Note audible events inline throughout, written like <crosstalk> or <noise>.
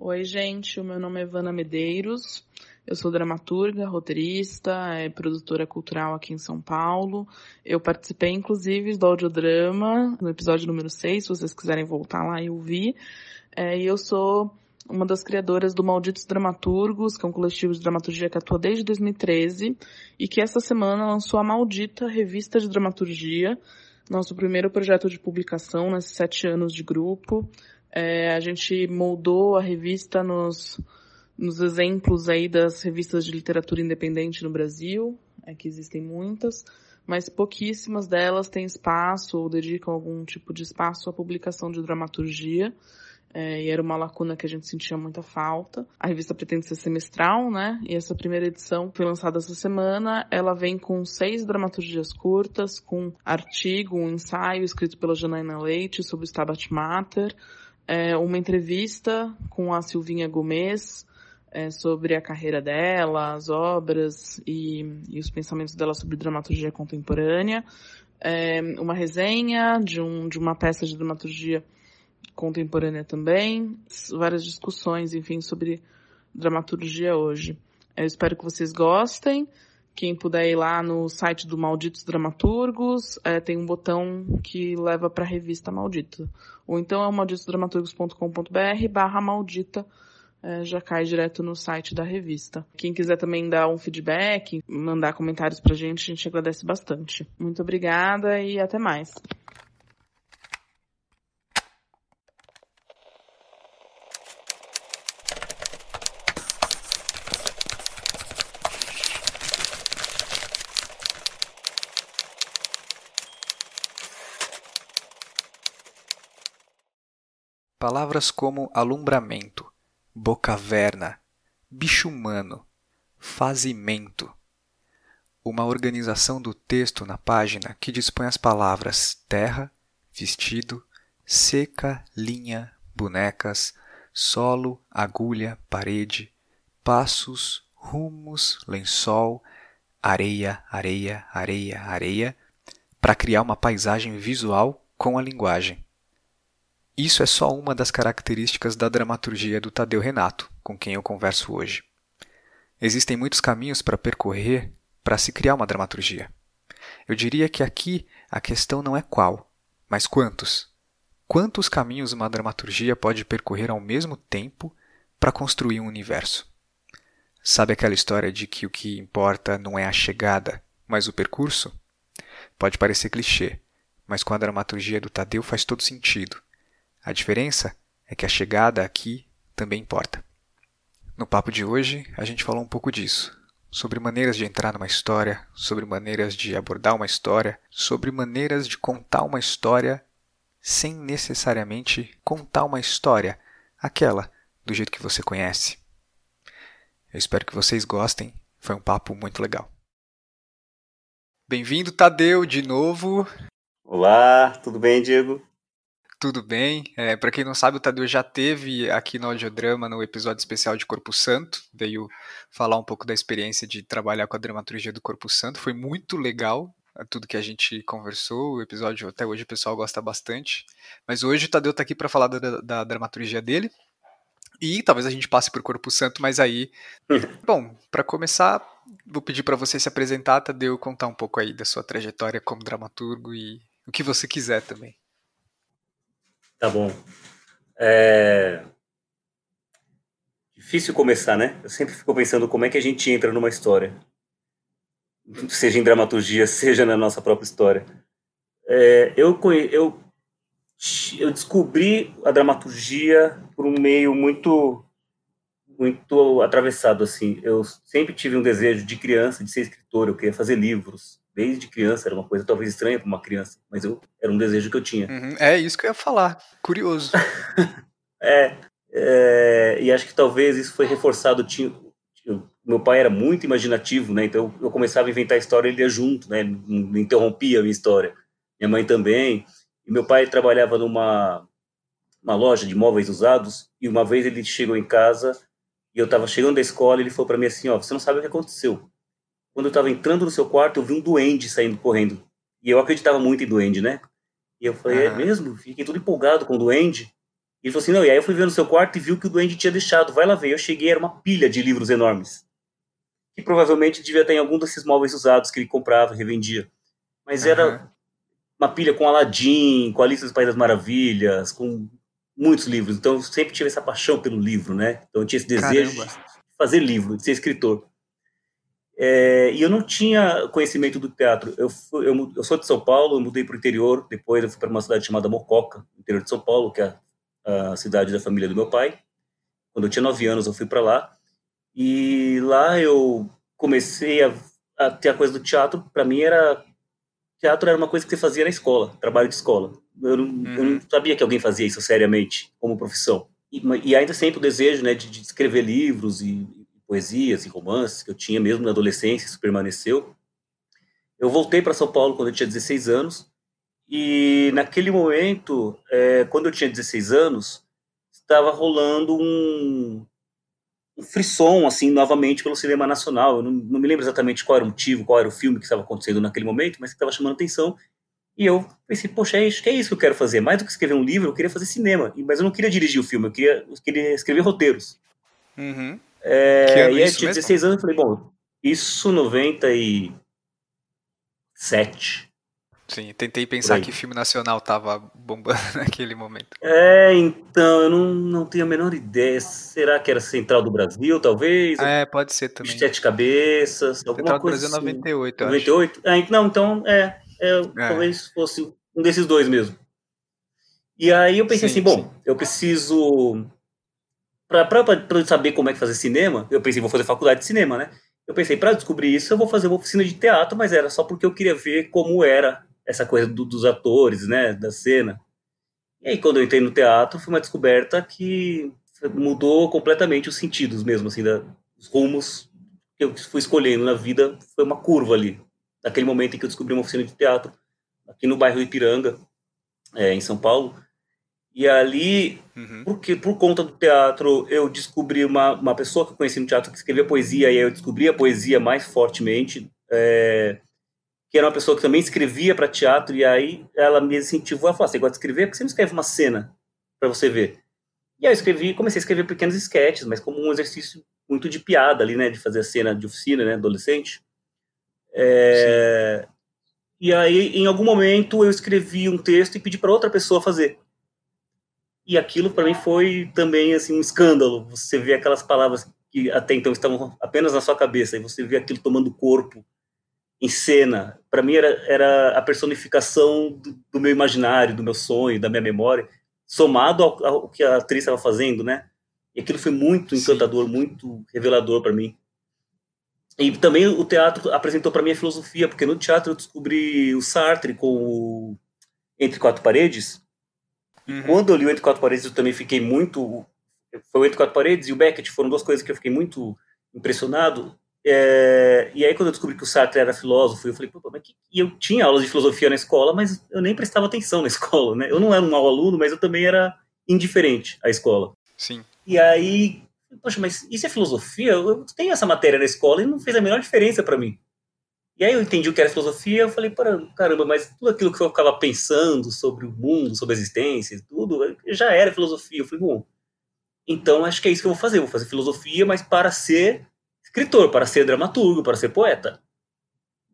Oi, gente, o meu nome é Ivana Medeiros. Eu sou dramaturga, roteirista, é, produtora cultural aqui em São Paulo. Eu participei, inclusive, do audiodrama no episódio número 6, se vocês quiserem voltar lá e ouvir. É, e eu sou uma das criadoras do Malditos Dramaturgos, que é um coletivo de dramaturgia que atua desde 2013 e que essa semana lançou a Maldita Revista de Dramaturgia, nosso primeiro projeto de publicação nesses sete anos de grupo. É, a gente moldou a revista nos nos exemplos aí das revistas de literatura independente no Brasil, é que existem muitas, mas pouquíssimas delas têm espaço ou dedicam algum tipo de espaço à publicação de dramaturgia. É, e era uma lacuna que a gente sentia muita falta. A revista pretende ser semestral, né? E essa primeira edição foi lançada essa semana. Ela vem com seis dramaturgias curtas, com artigo, um ensaio escrito pela Janaina Leite sobre o Stabat Mater, é, uma entrevista com a Silvinha Gomes, é, sobre a carreira dela, as obras e, e, os pensamentos dela sobre dramaturgia contemporânea, é, uma resenha de, um, de uma peça de dramaturgia contemporânea também, várias discussões, enfim, sobre dramaturgia hoje. Eu espero que vocês gostem. Quem puder ir lá no site do Malditos Dramaturgos, é, tem um botão que leva para a revista Maldita. Ou então é malditosdramaturgos.com.br barra maldita é, já cai direto no site da revista. Quem quiser também dar um feedback, mandar comentários pra gente, a gente agradece bastante. Muito obrigada e até mais. Palavras como alumbramento, bocaverna, bicho humano, fazimento. Uma organização do texto na página que dispõe as palavras terra, vestido, seca, linha, bonecas, solo, agulha, parede, passos, rumos, lençol, areia, areia, areia, areia, para criar uma paisagem visual com a linguagem. Isso é só uma das características da dramaturgia do Tadeu Renato, com quem eu converso hoje. Existem muitos caminhos para percorrer para se criar uma dramaturgia. Eu diria que aqui a questão não é qual, mas quantos. Quantos caminhos uma dramaturgia pode percorrer ao mesmo tempo para construir um universo? Sabe aquela história de que o que importa não é a chegada, mas o percurso? Pode parecer clichê, mas com a dramaturgia do Tadeu faz todo sentido. A diferença é que a chegada aqui também importa. No papo de hoje, a gente falou um pouco disso, sobre maneiras de entrar numa história, sobre maneiras de abordar uma história, sobre maneiras de contar uma história sem necessariamente contar uma história, aquela do jeito que você conhece. Eu espero que vocês gostem, foi um papo muito legal. Bem-vindo, Tadeu, de novo. Olá, tudo bem, Diego? Tudo bem. É, para quem não sabe, o Tadeu já teve aqui no Audiodrama no episódio especial de Corpo Santo. Veio falar um pouco da experiência de trabalhar com a dramaturgia do Corpo Santo. Foi muito legal é, tudo que a gente conversou. O episódio até hoje o pessoal gosta bastante. Mas hoje o Tadeu está aqui para falar da, da, dramaturgia dele. E talvez a gente passe por Corpo Santo, mas aí. Bom, para começar, vou pedir para você se apresentar, Tadeu, contar um pouco aí da sua trajetória como dramaturgo e o que você quiser também. Tá bom. É... Difícil começar, né? Eu sempre fico pensando como é que a gente entra numa história. Seja em dramaturgia, seja na nossa própria história. É, eu, eu, eu descobri a dramaturgia por um meio muito muito atravessado assim. Eu sempre tive um desejo de criança de ser escritor, eu queria fazer livros desde criança, era uma coisa talvez estranha para uma criança, mas eu era um desejo que eu tinha. Uhum, é isso que eu ia falar, curioso. <laughs> é, é, e acho que talvez isso foi reforçado. Tinha, meu pai era muito imaginativo, né? Então eu começava a inventar a história, ele ia junto, né? Não interrompia a minha história. Minha mãe também. E meu pai trabalhava numa uma loja de móveis usados e uma vez ele chegou em casa e eu estava chegando da escola ele falou para mim assim, ó, você não sabe o que aconteceu quando eu estava entrando no seu quarto, eu vi um duende saindo correndo. E eu acreditava muito em duende, né? E eu falei, é mesmo? Fiquei todo empolgado com o duende. ele falou assim, não, e aí eu fui ver no seu quarto e viu que o duende tinha deixado, vai lá ver. Eu cheguei, era uma pilha de livros enormes. Que provavelmente devia estar em algum desses móveis usados que ele comprava, revendia. Mas uhum. era uma pilha com Aladdin, com Alice dos País das Maravilhas, com muitos livros. Então eu sempre tive essa paixão pelo livro, né? Então eu tinha esse desejo Caramba. de fazer livro, de ser escritor. É, e eu não tinha conhecimento do teatro. Eu, fui, eu, eu, sou de São Paulo, eu mudei para o interior, depois eu fui para uma cidade chamada Mococa, interior de São Paulo, que é a, a cidade da família do meu pai. Quando eu tinha nove anos, eu fui para lá. E lá eu comecei a, a ter a coisa do teatro. Para mim era teatro era uma coisa que você fazia na escola, trabalho de escola. Eu não, uhum. eu não uhum. sabia que alguém fazia isso seriamente, como profissão. E, e ainda sempre o desejo né, de, de, escrever livros e poesias e romances que eu tinha mesmo na adolescência, isso permaneceu. Eu voltei para São Paulo quando eu tinha 16 anos e naquele momento, é, quando eu tinha 16 anos, estava rolando um, um frisson, assim, novamente pelo cinema nacional. Eu não, não, me lembro exatamente qual era o motivo, qual era o filme que estava acontecendo naquele momento, mas que estava chamando atenção. E eu pensei, poxa, é isso, que é isso que eu quero fazer. Mais do que escrever um livro, eu queria fazer cinema. Mas eu não queria dirigir o filme, eu queria, eu queria escrever roteiros. Uhum. É, e aí, eu tinha 16 anos, eu falei, bom, isso 97. Sim, tentei pensar que filme nacional tava bombando <laughs> naquele momento. É, então, eu não, não tenho a menor ideia. Será que era Central do Brasil, talvez? É, pode ser também. Sete Cabeças, alguma Central coisa do Brasil assim. 98, 98? Ah, não, então, é, é, é, talvez fosse um desses dois mesmo. E aí eu pensei sim, assim, bom, sim. eu preciso... Pra, pra, pra saber como é que fazer cinema, eu pensei, vou fazer faculdade de cinema, né? Eu pensei, para descobrir isso, eu vou fazer uma oficina de teatro, mas era só porque eu queria ver como era essa coisa do, dos atores, né, da cena. E aí, quando eu entrei no teatro, foi uma descoberta que mudou completamente os sentidos mesmo, assim, da, os rumos que eu fui escolhendo na vida, foi uma curva ali. Naquele momento em que eu descobri uma oficina de teatro, aqui no bairro Ipiranga, é, em São Paulo. E ali, uhum. porque por conta do teatro, eu descobri uma, uma pessoa que eu conheci no teatro que escrevia poesia, e aí eu descobri a poesia mais fortemente. É, que era uma pessoa que também escrevia para teatro, e aí ela me incentivou a falar: você gosta de escrever? Por que você não escreve uma cena para você ver? E aí eu escrevi, comecei a escrever pequenos sketches, mas como um exercício muito de piada ali, né, de fazer a cena de oficina, né, adolescente. É... E aí, em algum momento, eu escrevi um texto e pedi para outra pessoa fazer. E aquilo para mim foi também assim um escândalo. Você vê aquelas palavras que até então estavam apenas na sua cabeça e você vê aquilo tomando corpo em cena, para mim era, era a personificação do, do, meu imaginário, do meu sonho, da minha memória, somado ao, ao que a atriz estava fazendo, né? E aquilo foi muito encantador, Sim. muito revelador para mim. E também o teatro apresentou para mim a filosofia, porque no teatro eu descobri o Sartre com o Entre Quatro Paredes. Uhum. Quando eu li o Entre Quatro Paredes, eu também fiquei muito. Foi o Entre Quatro Paredes e o Beckett foram duas coisas que eu fiquei muito impressionado. É, e aí, quando eu descobri que o Sartre era filósofo, eu falei, pô, mas que... e eu tinha aulas de filosofia na escola, mas eu nem prestava atenção na <laughs> escola, né? Eu não era um mau aluno, mas eu também era indiferente à escola. Sim. E aí, poxa, mas isso é filosofia? Eu tenho essa matéria na escola e não fez a menor diferença para mim. E aí eu entendi o que era filosofia, eu falei, caramba, mas tudo aquilo que eu ficava pensando sobre o mundo, sobre a existência, tudo, já era filosofia. Eu falei, bom, então acho que é isso que eu vou fazer, eu vou fazer filosofia, mas para ser escritor, para ser dramaturgo, para ser poeta.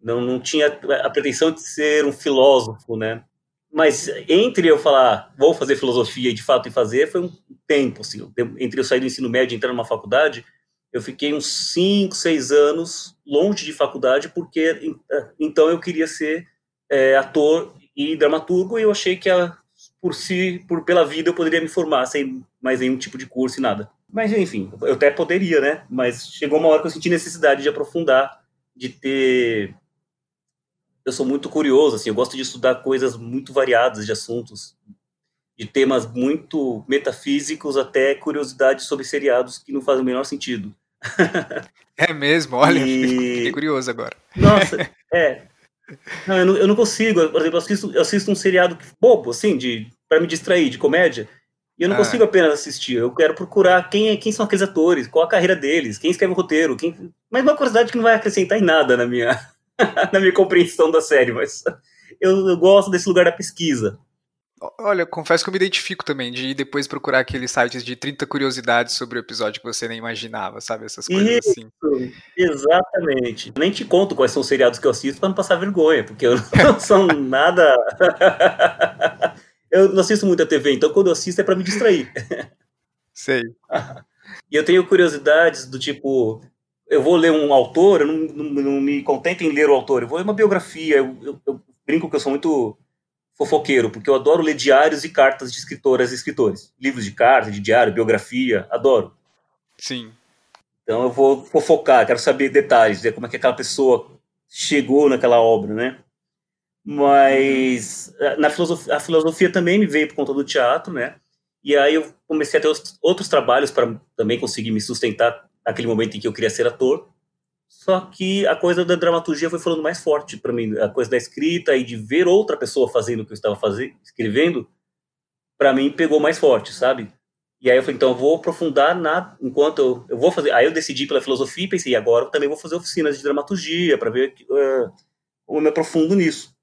Não, não tinha a pretensão de ser um filósofo, né? Mas entre eu falar, vou fazer filosofia e de fato e fazer, foi um tempo, assim. Entre eu sair do ensino médio e entrar numa faculdade, eu fiquei uns 5, 6 anos longe de faculdade, porque então eu queria ser é, ator e dramaturgo, e eu achei que a, por si, por pela vida, eu poderia me formar sem mais nenhum tipo de curso e nada. Mas, enfim, eu até poderia, né? Mas chegou uma hora que eu senti necessidade de aprofundar, de ter. Eu sou muito curioso, assim, eu gosto de estudar coisas muito variadas de assuntos, de temas muito metafísicos até curiosidades sobre seriados que não fazem o menor sentido. É mesmo? Olha, e... fiquei curioso agora. Nossa, <laughs> é. Não, eu, não, eu não consigo. Por exemplo, eu assisto, eu assisto um seriado bobo, assim, de para me distrair, de comédia. E eu não ah. consigo apenas assistir, eu quero procurar quem, é, quem são aqueles atores, qual a carreira deles, quem escreve o roteiro, quem... mas uma curiosidade que não vai acrescentar em nada na minha, <laughs> na minha compreensão da série, mas eu, eu gosto desse lugar da pesquisa. Olha, confesso que eu me identifico também de ir depois procurar aqueles sites de 30 curiosidades sobre o episódio que você nem imaginava, sabe? Essas coisas Isso, assim. Exatamente. Nem te conto quais são os seriados que eu assisto para não passar vergonha, porque eu <laughs> não são nada. <laughs> eu não assisto muita TV, então quando eu assisto é para me distrair. Sei. <laughs> e eu tenho curiosidades do tipo, eu vou ler um autor, eu não, não, não, me contento em ler o autor, eu vou ler uma biografia, eu, eu, eu, brinco que eu sou muito fofoqueiro, porque eu adoro ler diários e cartas de escritoras e escritores. Livros de carta, de diário, biografia, adoro. Sim. Então eu vou fofocar, quero saber detalhes, ver como é que aquela pessoa chegou naquela obra, né? Mas uhum. na filosofia, a filosofia também me veio por conta do teatro, né? E aí eu comecei a ter outros trabalhos para também conseguir me sustentar naquele momento em que eu queria ser ator. Só que a coisa da dramaturgia foi falando mais forte para mim, a coisa da escrita e de ver outra pessoa fazendo o que eu estava fazendo, escrevendo, para mim pegou mais forte, sabe? E aí eu falei, então eu vou aprofundar na enquanto eu, eu vou fazer. Aí eu decidi pela filosofia e pensei, agora eu também vou fazer oficinas de dramaturgia para ver uh, como eu me aprofundo nisso.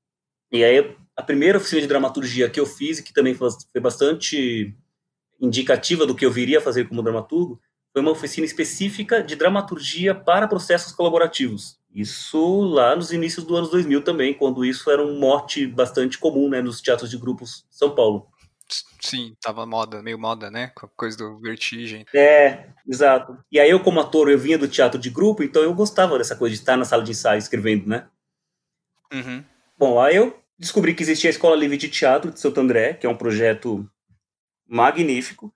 E aí a primeira oficina de dramaturgia que eu fiz que também foi bastante indicativa do que eu viria a fazer como dramaturgo foi uma oficina específica de dramaturgia para processos colaborativos. Isso lá nos inícios do anos 2000 também, quando isso era um mote bastante comum né, nos teatros de grupos de São Paulo. Sim, tava moda, meio moda, né? Com a coisa do vertigem. É, exato. E aí eu, como ator, eu vinha do teatro de grupo, então eu gostava dessa coisa de estar na sala de ensaio escrevendo, né? Uhum. Bom, aí eu descobri que existia a Escola Livre de Teatro de Santo André, que é um projeto magnífico,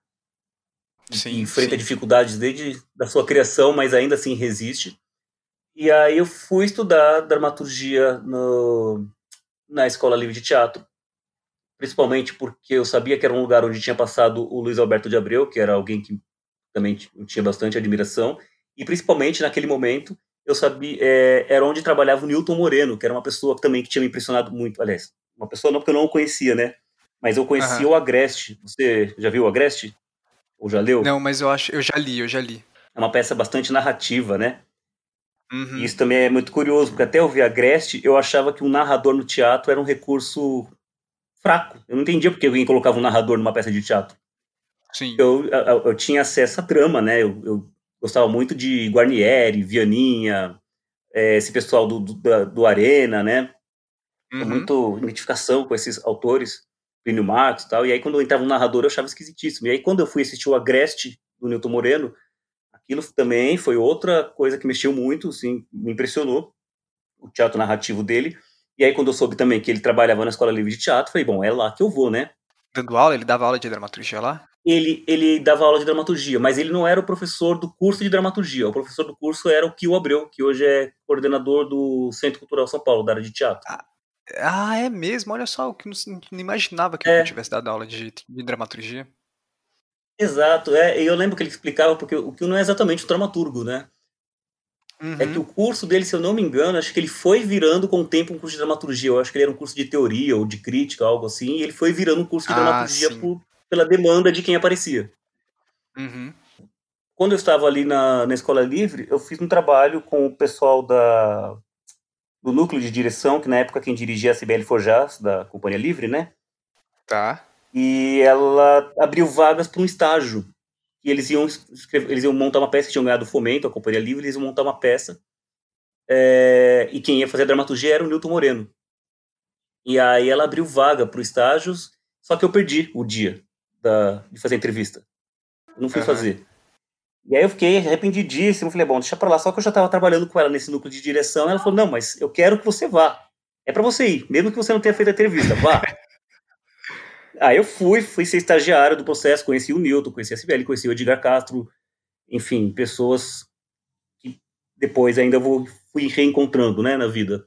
Sim, enfrenta sim. dificuldades desde da sua criação, mas ainda assim resiste. E aí eu fui estudar dramaturgia no, na Escola Livre de Teatro, principalmente porque eu sabia que era um lugar onde tinha passado o Luiz Alberto de Abreu, que era alguém que também eu tinha bastante admiração, e principalmente naquele momento eu sabia é, era onde trabalhava o Newton Moreno, que era uma pessoa também que tinha me impressionado muito, aliás, uma pessoa não porque eu não o conhecia, né? Mas eu conhecia Aham. o Agreste. Você já viu o Agreste? Ou já leu? Não, mas eu acho, eu já li, eu já li. É uma peça bastante narrativa, né? Uhum. Isso também é muito curioso, porque até eu ver Agreste, eu achava que um narrador no teatro era um recurso fraco. Eu não entendia porque alguém colocava um narrador numa peça de teatro. Sim. Eu, eu, eu tinha acesso à trama, né? Eu, eu gostava muito de Guarnieri, Vianinha, é, esse pessoal do, do, do Arena, né? Uhum. Muito identificação com esses autores, Plínio Marcos e tal. E aí, quando eu entrava um narrador, eu achava esquisitíssimo. E aí, quando eu fui assistir o Agreste, do Newton Moreno, aquilo também foi outra coisa que mexeu muito, assim, me impressionou, o teatro narrativo dele. E aí, quando eu soube também que ele trabalhava na Escola Livre de Teatro, falei, bom, é lá que eu vou, né? Dando aula, ele dava aula de dramaturgia lá? Ele, ele dava aula de dramaturgia, mas ele não era o professor do curso de dramaturgia. O professor do curso era o Kio Abreu, que hoje é coordenador do Centro Cultural São Paulo, da área de teatro. Ah, é mesmo? Olha só, eu que não, não imaginava que É. ele tivesse dado aula de, de dramaturgia. Exato, é, e eu lembro que ele explicava, porque o Kio não é exatamente o dramaturgo, né? Uhum. É que o curso dele, se eu não me engano, acho que ele foi virando com o tempo um curso de dramaturgia. Eu acho que ele era um curso de teoria ou de crítica, algo assim, e ele foi virando um curso de Ah, dramaturgia por- pela demanda de quem aparecia. Uhum. Quando eu estava ali na, na Escola Livre, eu fiz um trabalho com o pessoal da, do núcleo de direção, que na época quem dirigia a CBL Forjas, da Companhia Livre, né? Tá. E ela abriu vagas para um estágio. E eles iam, escrever- eles iam montar uma peça que tinham ganhado fomento, a Companhia Livre, eles iam montar uma peça. é, e quem ia fazer a dramaturgia era o Newton Moreno. E aí ela abriu vaga para o estágios, só que eu perdi o dia da, de fazer a entrevista. Eu não fui Aham. fazer. E aí eu fiquei arrependidíssimo. Falei, bom, deixa pra lá. Só que eu já estava trabalhando com ela nesse núcleo de direção. Ela falou, não, mas eu quero que você vá. É para você ir, mesmo que você não tenha feito a entrevista, vá. <laughs> Aí eu fui, fui ser estagiário do processo, conheci o Newton, conheci a Sibeli, conheci o Edgar Castro, enfim, pessoas que depois ainda vou, fui reencontrando, né, na vida.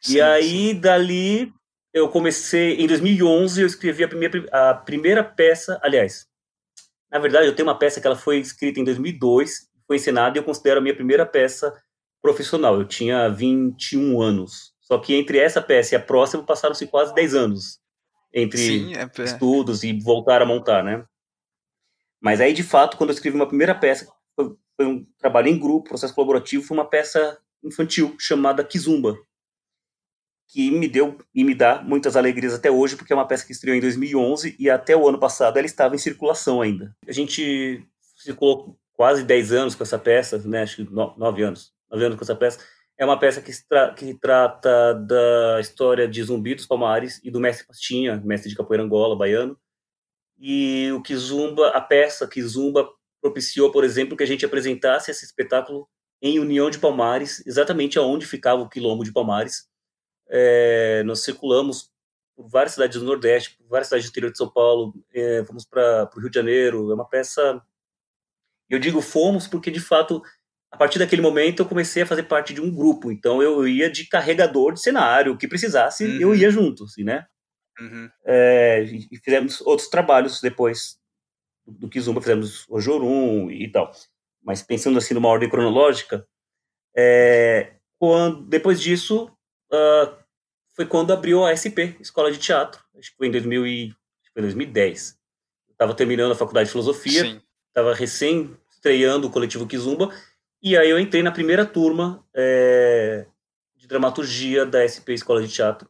Sim, e aí, dali, eu comecei, em 2011, eu escrevi a primeira, a primeira peça, aliás, na verdade, eu tenho uma peça que ela foi escrita em 2002, foi encenada e eu considero a minha primeira peça profissional. Eu tinha 21 anos. Só que entre essa peça e a próxima passaram-se quase 10 anos. Entre Sim, é, é. estudos e voltar a montar, né? Mas aí, de fato, quando eu escrevi uma primeira peça, foi, foi um trabalho em grupo, processo colaborativo, foi uma peça infantil chamada Kizumba. Que me deu e me dá muitas alegrias até hoje, porque é uma peça que estreou em 2011 e até o ano passado ela estava em circulação ainda. A gente circulou quase 10 anos com essa peça, né? acho que 9 anos, 9 anos com essa peça. É uma peça que, tra que trata da história de Zumbi dos Palmares e do mestre Pastinha, mestre de capoeira Angola, baiano. E o Kizumba, a peça Kizumba propiciou, por exemplo, que a gente apresentasse esse espetáculo em União de Palmares, exatamente aonde ficava o quilombo de Palmares. É, nós circulamos por várias cidades do Nordeste, por várias cidades do interior de São Paulo, é, fomos para o Rio de Janeiro. É uma peça. Eu digo fomos porque, de fato, a partir daquele momento eu comecei a fazer parte de um grupo. Então eu ia de carregador de cenário, o que precisasse, uhum. eu ia junto, assim, né? Uhum. É, e fizemos outros trabalhos depois do Kizumba, fizemos o Jorum e tal. Mas pensando assim numa ordem cronológica, é, quando, depois disso uh, foi quando abriu a SP, Escola de Teatro. Acho que foi em 2000 e, foi 2010. Estava terminando a faculdade de filosofia, estava recém estreando o coletivo Kizumba e aí eu entrei na primeira turma é, de dramaturgia da SP Escola de Teatro,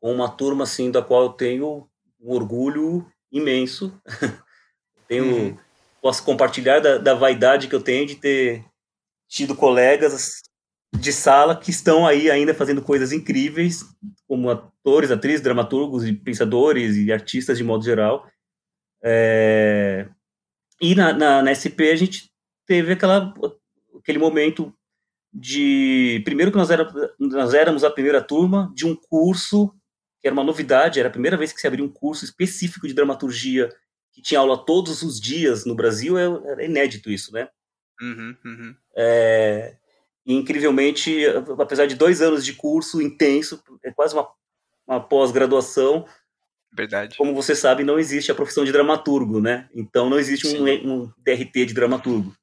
com uma turma assim da qual eu tenho um orgulho imenso. <laughs> tenho, uhum. posso compartilhar da, da vaidade que eu tenho de ter tido colegas de sala que estão aí ainda fazendo coisas incríveis, como atores, atrizes, dramaturgos e pensadores e artistas de modo geral. É... E na, na, na, SP a gente teve aquela, aquele momento de. Primeiro que nós, era, nós éramos a primeira turma de um curso que era uma novidade, era a primeira vez que se abriu um curso específico de dramaturgia que tinha aula todos os dias no Brasil, é, era inédito isso, né? Uhum, uhum. É, e, incrivelmente, apesar de dois anos de curso intenso, é quase uma, uma pós-graduação, Verdade. Como você sabe, não existe a profissão de dramaturgo, né? Então não existe um, um, DRT de dramaturgo.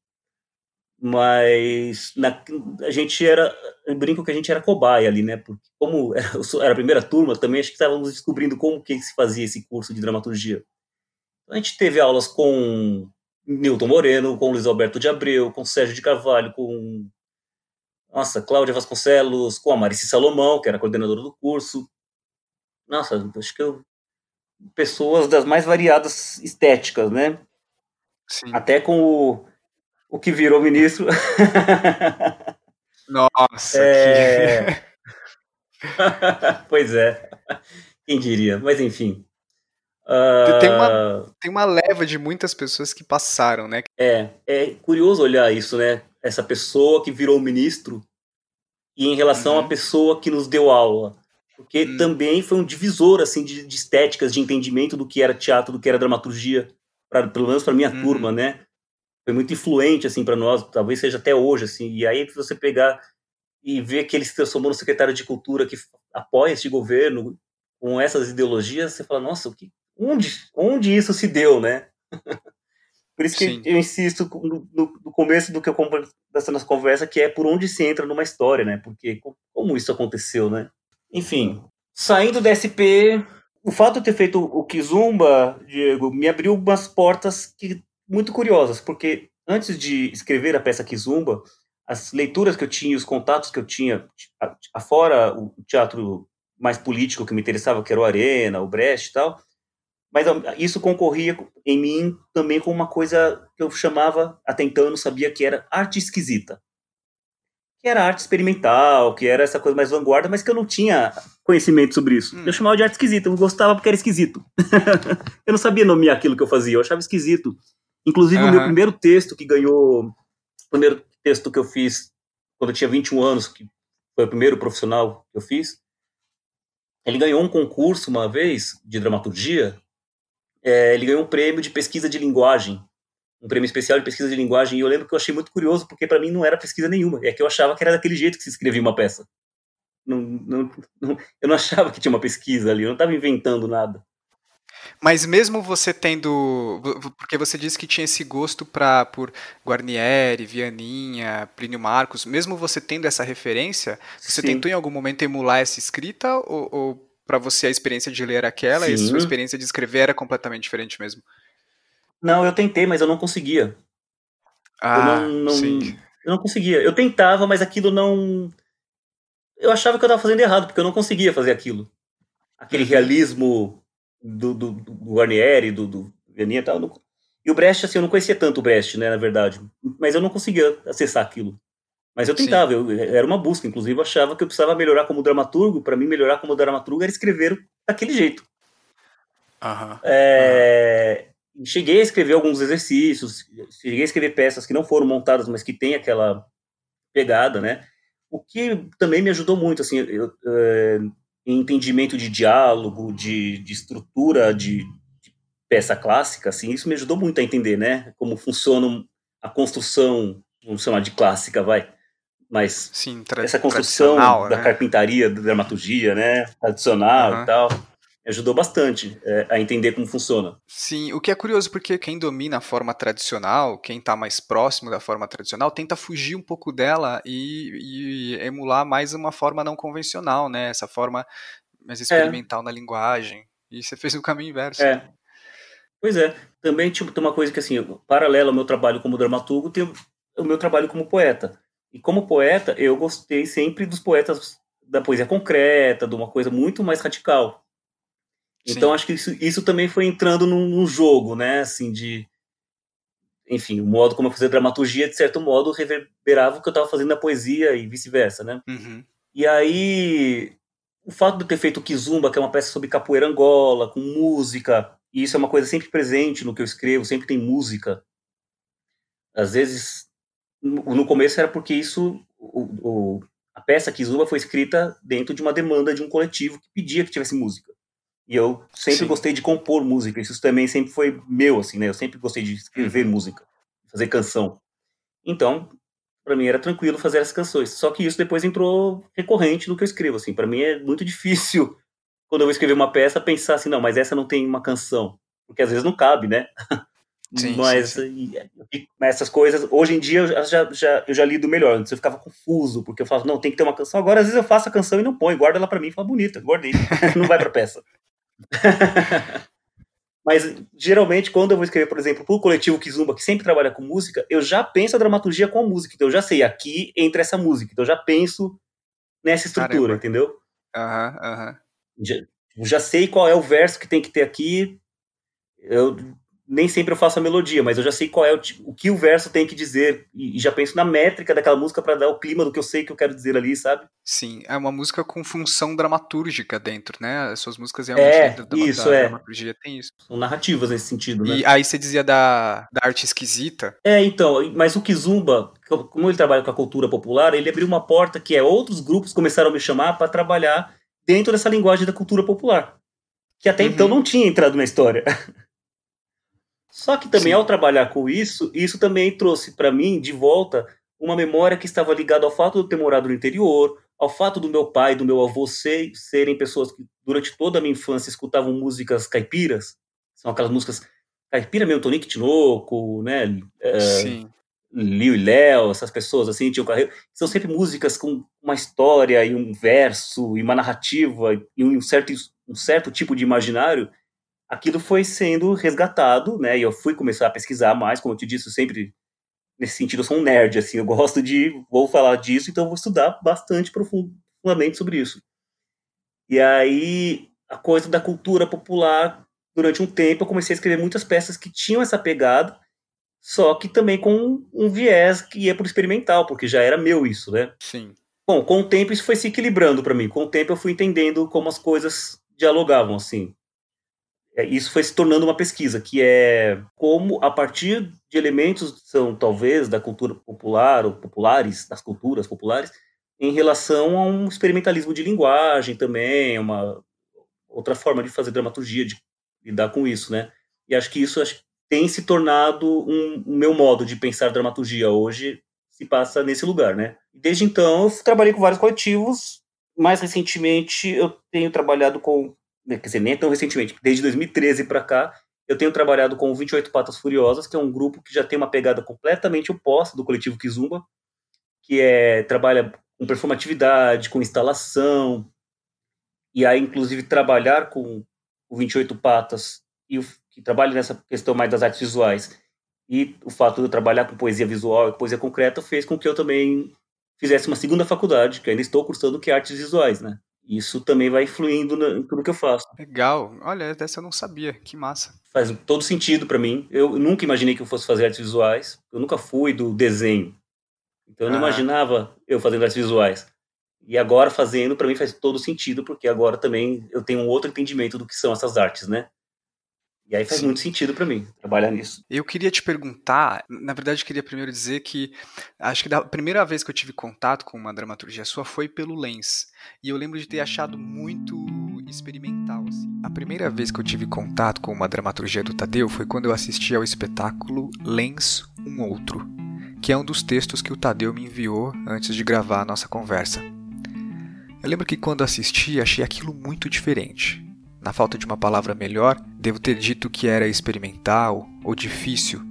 Mas na, a gente era, eu brinco que a gente era cobaia ali, né? Porque como era, era a primeira turma, também acho que estávamos descobrindo como que se fazia esse curso de dramaturgia. Então, a gente teve aulas com Newton Moreno, com Luiz Alberto de Abreu, com Sérgio de Carvalho, com nossa, Cláudia Vasconcelos, com a Marici Salomão, que era coordenadora do curso. Nossa, acho que eu pessoas das mais variadas estéticas, né? Sim. Até com o, o que virou ministro. <laughs> Nossa! É... Que... <laughs> pois é. Quem diria? Mas enfim. Uh... Tem, uma, ah, tem uma leva de muitas pessoas que passaram, né? É, é curioso olhar isso, né? Essa pessoa que virou ministro e em relação uhum. à pessoa que nos deu aula porque hum. também foi um divisor assim de, de, estéticas, de entendimento do que era teatro, do que era dramaturgia, pra, pelo menos para minha hum. turma, né? Foi muito influente assim para nós, talvez seja até hoje assim. E aí você pegar e ver que ele se transformou no secretário de cultura que apoia este governo com essas ideologias, você fala, nossa, que, onde, onde isso se deu, né? <laughs> Por isso que Sim. eu insisto no, no, começo do que eu nossa conversa, que é por onde se entra numa história, né? Porque como isso aconteceu, né? Enfim, saindo da SP, o fato de ter feito o Kizumba, Diego, me abriu umas portas que, muito curiosas, porque antes de escrever a peça Kizumba, as leituras que eu tinha, os contatos que eu tinha, afora o teatro mais político que me interessava, que era o Arena, o Brecht e tal, mas isso concorria em mim também com uma coisa que eu chamava, até então eu não sabia que era arte esquisita que era arte experimental, que era essa coisa mais vanguarda, mas que eu não tinha conhecimento sobre isso. Hum. Eu chamava de arte esquisita, eu gostava porque era esquisito. <laughs> eu não sabia nomear aquilo que eu fazia, eu achava esquisito. Inclusive, uhum. o meu primeiro texto que ganhou. O primeiro texto que eu fiz quando eu tinha 21 anos, que foi o primeiro profissional que eu fiz, ele ganhou um concurso uma vez de dramaturgia. É, ele ganhou um prêmio de pesquisa de linguagem um prêmio especial de pesquisa de linguagem, e eu lembro que eu achei muito curioso, porque para mim não era pesquisa nenhuma, é que eu achava que era daquele jeito que se escrevia uma peça. Não, não, não, eu não achava que tinha uma pesquisa ali, eu não estava inventando nada. Mas mesmo você tendo, porque você disse que tinha esse gosto pra, por Guarnieri, Vianinha, Plínio Marcos, mesmo você tendo essa referência, você Sim. tentou em algum momento emular essa escrita ou, ou para você a experiência de ler aquela Sim. e a sua experiência de escrever era completamente diferente mesmo? Não, eu tentei, mas eu não conseguia. Ah, eu não, não, sim. Eu não conseguia. Eu tentava, mas aquilo não. eu achava que eu estava fazendo errado, porque eu não conseguia fazer aquilo. Aquele uhum. realismo do, do, do Guarnieri, do, do Veninha e tal. Não... E o Brecht, assim, eu não conhecia tanto o Brecht, né, na verdade. Mas eu não conseguia acessar aquilo. Mas eu tentava, eu, era uma busca, inclusive eu achava que eu precisava melhorar como dramaturgo. Para mim, melhorar como dramaturgo era escrever daquele jeito. Uhum. É, uhum. Cheguei a escrever alguns exercícios, cheguei a escrever peças que não foram montadas, mas que tem aquela pegada, né? O que também me ajudou muito, assim, eu, é, em entendimento de diálogo, de, de estrutura de, de, peça clássica, assim, isso me ajudou muito a entender, né? Como funciona a construção, vamos chamar de clássica, vai, mas Sim, essa construção da né? carpintaria, da dramaturgia, né, tradicional uhum. e tal, ajudou bastante é, a entender como funciona. Sim, o que é curioso porque quem domina a forma tradicional, quem está mais próximo da forma tradicional, tenta fugir um pouco dela e, e, emular mais uma forma não convencional, né? Essa forma mais é. experimental é. na linguagem. E você <laughs> fez o caminho inverso. É. Pois é. Também tipo, tem uma coisa que assim, paralela ao meu trabalho como dramaturgo, tem o meu trabalho como poeta. E como poeta, eu gostei sempre dos poetas da poesia concreta, de uma coisa muito mais radical. Então Sim. acho que isso, isso também foi entrando num, num, jogo, né? Assim, de. Enfim, o modo como eu fazia dramaturgia, de certo modo, reverberava o que eu estava fazendo na poesia e vice-versa, né? Uhum. E aí, o fato de eu ter feito Kizumba, que é uma peça sobre capoeira angola, com música, e isso é uma coisa sempre presente no que eu escrevo, sempre tem música. Às vezes no começo era porque isso, o, o, a peça Kizuba foi escrita dentro de uma demanda de um coletivo que pedia que tivesse música. E eu sempre Sim. gostei de compor música, isso também sempre foi meu, assim, né? Eu sempre gostei de escrever música, fazer canção. Então, para mim era tranquilo fazer essas canções. Só que isso depois entrou recorrente no que eu escrevo, assim. Para mim é muito <laughs> difícil quando eu vou escrever uma peça pensar assim, não, mas essa não tem uma canção, porque às vezes não cabe, né? <laughs> Sim, mas, sim, sim. essas coisas, hoje em dia eu já, já, eu já lido melhor. Antes eu ficava confuso, porque eu falava, não, tem que ter uma canção. Agora, às vezes, eu faço a canção e não põe, guarda ela pra mim e fala, bonita, guardei. <laughs> não vai pra peça. <laughs> mas, geralmente, quando eu vou escrever, por exemplo, pro coletivo Kizumba, que sempre trabalha com música, eu já penso a dramaturgia com a música. Então, eu já sei, aqui entra essa música. Então, eu já penso nessa estrutura, Caramba. entendeu? Aham, uhum, aham. Uhum. Já, já sei qual é o verso que tem que ter aqui. Eu nem sempre eu faço a melodia, mas eu já sei qual é o, o que o verso tem que dizer e, e já penso na métrica daquela música para dar o clima do que eu sei que eu quero dizer ali, sabe? Sim, é uma música com função dramatúrgica dentro, né? As suas músicas realmente é, da, isso, da, é. dramaturgia tem isso. São narrativas nesse sentido, né? E aí você dizia da, da arte esquisita. É, então, mas o Kizumba, como ele trabalha com a cultura popular, ele abriu uma porta que é outros grupos começaram a me chamar para trabalhar dentro dessa linguagem da cultura popular, que até uhum. então não tinha entrado na história. <laughs> Só que também, Sim. ao trabalhar com isso, isso também trouxe para mim, de volta, uma memória que estava ligada ao fato de eu ter morado no interior, ao fato do meu pai e do meu avô ser, serem pessoas que, durante toda a minha infância, escutavam músicas caipiras. São aquelas músicas caipira meio Tonique Tinoco, né? É, Sim. Liu e Léo, essas pessoas assim, tinham carreira. São sempre músicas com uma história e um verso e uma narrativa e um certo, um certo tipo de imaginário aquilo foi sendo resgatado, né? E eu fui começar a pesquisar mais, como eu te disse, eu sempre nesse sentido eu sou um nerd, assim, eu gosto de vou falar disso, então eu vou estudar bastante profundamente sobre isso. E aí a coisa da cultura popular, durante um tempo eu comecei a escrever muitas peças que tinham essa pegada, só que também com um viés que ia pro experimental, porque já era meu isso, né? Sim. Bom, com o tempo isso foi se equilibrando para mim. Com o tempo eu fui entendendo como as coisas dialogavam, assim. É, isso foi se tornando uma pesquisa, que é como, a partir de elementos são talvez da cultura popular ou populares, das culturas populares, em relação a um experimentalismo de linguagem também, uma outra forma de fazer dramaturgia, de lidar com isso, né? E acho que isso acho, tem se tornado um, um meu modo de pensar dramaturgia hoje, se passa nesse lugar, né? Desde então, eu trabalhei com vários coletivos. Mais recentemente, eu tenho trabalhado com quer dizer, nem tão recentemente, desde 2013 para cá, eu tenho trabalhado com o 28 Patas Furiosas, que é um grupo que já tem uma pegada completamente oposta do coletivo Kizumba, que é trabalha com performatividade, com instalação, e aí inclusive trabalhar com o 28 Patas e o que trabalha nessa questão mais das artes visuais e o fato de eu trabalhar com poesia visual e poesia concreta fez com que eu também fizesse uma segunda faculdade, que ainda estou cursando, que é artes visuais, né? Isso também vai influindo em tudo que eu faço. Legal. Olha, dessa eu não sabia. Que massa. Faz todo sentido para mim. Eu nunca imaginei que eu fosse fazer artes visuais. Eu nunca fui do desenho. Então eu não ah. imaginava eu fazendo artes visuais. E agora fazendo, para mim faz todo sentido, porque agora também eu tenho um outro entendimento do que são essas artes, né? E aí faz Sim. muito sentido para mim trabalhar nisso. Eu queria te perguntar, na verdade queria primeiro dizer que acho que da primeira vez que eu tive contato com uma dramaturgia sua foi pelo Lens. E eu lembro de ter achado muito experimental assim. A primeira vez que eu tive contato com uma dramaturgia do Tadeu foi quando eu assisti ao espetáculo Lens um outro, que é um dos textos que o Tadeu me enviou antes de gravar a nossa conversa. Eu lembro que quando assisti achei aquilo muito diferente na falta de uma palavra melhor, devo ter dito que era experimental ou difícil,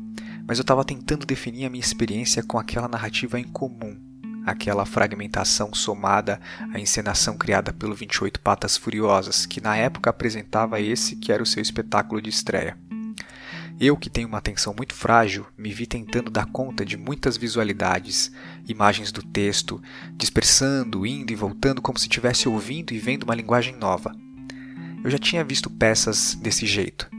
mas eu estava tentando definir a minha experiência com aquela narrativa em comum, aquela fragmentação somada à encenação criada pelo 28 Patas Furiosas, que na época apresentava esse que era o seu espetáculo de estreia. Eu, que tenho uma atenção muito frágil, me vi tentando dar conta de muitas visualidades, imagens do texto, dispersando, indo e voltando como se estivesse ouvindo e vendo uma linguagem nova. Eu já tinha visto peças desse jeito.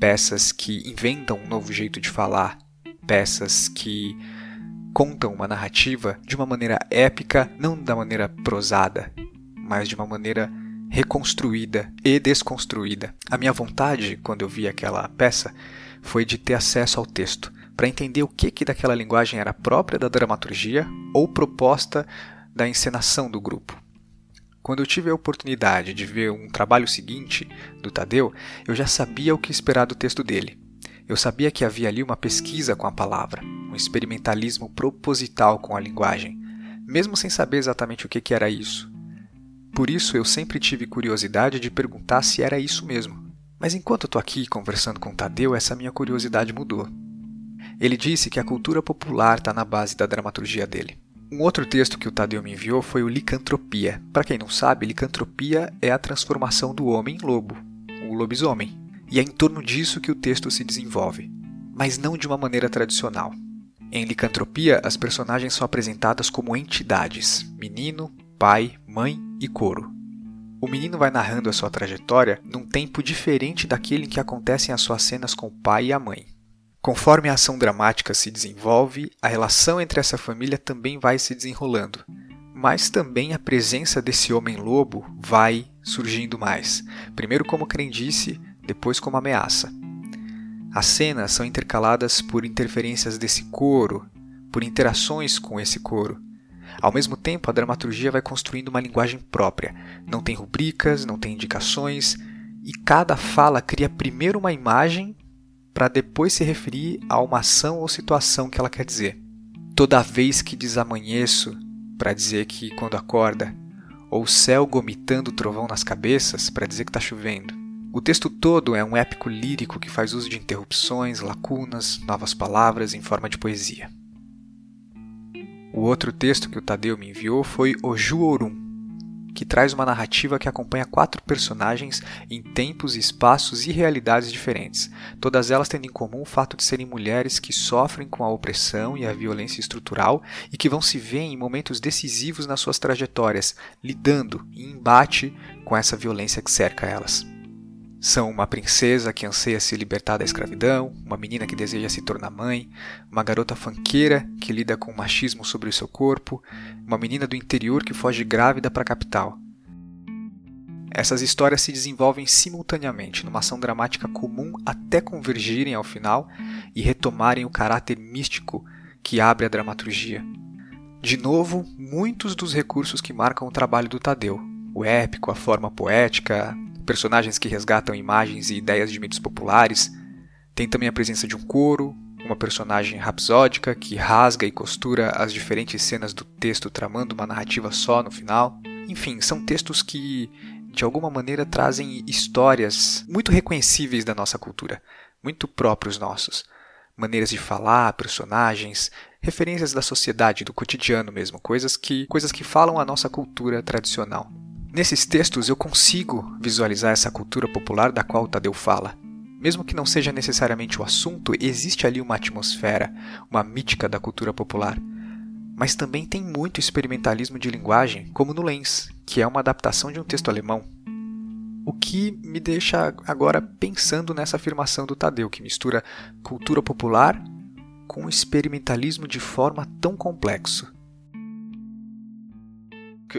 Peças que inventam um novo jeito de falar, peças que contam uma narrativa de uma maneira épica, não da maneira prosada, mas de uma maneira reconstruída e desconstruída. A minha vontade, quando eu vi aquela peça, foi de ter acesso ao texto, para entender o que, que daquela linguagem era própria da dramaturgia ou proposta da encenação do grupo. Quando eu tive a oportunidade de ver um trabalho seguinte do Tadeu, eu já sabia o que esperar do texto dele. Eu sabia que havia ali uma pesquisa com a palavra, um experimentalismo proposital com a linguagem, mesmo sem saber exatamente o que era isso. Por isso eu sempre tive curiosidade de perguntar se era isso mesmo. Mas enquanto estou aqui conversando com Tadeu, essa minha curiosidade mudou. Ele disse que a cultura popular está na base da dramaturgia dele. Um outro texto que o Tadeu me enviou foi o Licantropia. Para quem não sabe, licantropia é a transformação do homem em lobo, o lobisomem. E é em torno disso que o texto se desenvolve, mas não de uma maneira tradicional. Em Licantropia, as personagens são apresentadas como entidades: menino, pai, mãe e coro. O menino vai narrando a sua trajetória num tempo diferente daquele em que acontecem as suas cenas com o pai e a mãe. Conforme a ação dramática se desenvolve, a relação entre essa família também vai se desenrolando. Mas também a presença desse homem-lobo vai surgindo mais, primeiro como crendice, depois como ameaça. As cenas são intercaladas por interferências desse coro, por interações com esse coro. Ao mesmo tempo, a dramaturgia vai construindo uma linguagem própria. Não tem rubricas, não tem indicações, e cada fala cria primeiro uma imagem para depois se referir a uma ação ou situação que ela quer dizer. Toda vez que desamanheço, para dizer que quando acorda, ou o céu gomitando trovão nas cabeças, para dizer que está chovendo. O texto todo é um épico lírico que faz uso de interrupções, lacunas, novas palavras em forma de poesia. O outro texto que o Tadeu me enviou foi O Juorum, que traz uma narrativa que acompanha quatro personagens em tempos, espaços e realidades diferentes, todas elas tendo em comum o fato de serem mulheres que sofrem com a opressão e a violência estrutural e que vão se ver em momentos decisivos nas suas trajetórias, lidando em embate com essa violência que cerca elas. São uma princesa que anseia se libertar da escravidão, uma menina que deseja se tornar mãe, uma garota fanqueira que lida com machismo sobre o seu corpo, uma menina do interior que foge grávida para a capital. Essas histórias se desenvolvem simultaneamente numa ação dramática comum até convergirem ao final e retomarem o caráter místico que abre a dramaturgia. De novo, muitos dos recursos que marcam o trabalho do Tadeu, o épico, a forma poética, personagens que resgatam imagens e ideias de mitos populares. Tem também a presença de um coro, uma personagem rapsódica que rasga e costura as diferentes cenas do texto, tramando uma narrativa só no final. Enfim, são textos que, de alguma maneira, trazem histórias muito reconhecíveis da nossa cultura, muito próprios nossos. Maneiras de falar, personagens, referências da sociedade, do cotidiano mesmo, coisas que, coisas que falam a nossa cultura tradicional. Nesses textos eu consigo visualizar essa cultura popular da qual Tadeu fala. Mesmo que não seja necessariamente o assunto, existe ali uma atmosfera, uma mítica da cultura popular. mas também tem muito experimentalismo de linguagem, como no Lens, que é uma adaptação de um texto alemão. O que me deixa agora pensando nessa afirmação do Tadeu, que mistura cultura popular com experimentalismo de forma tão complexo.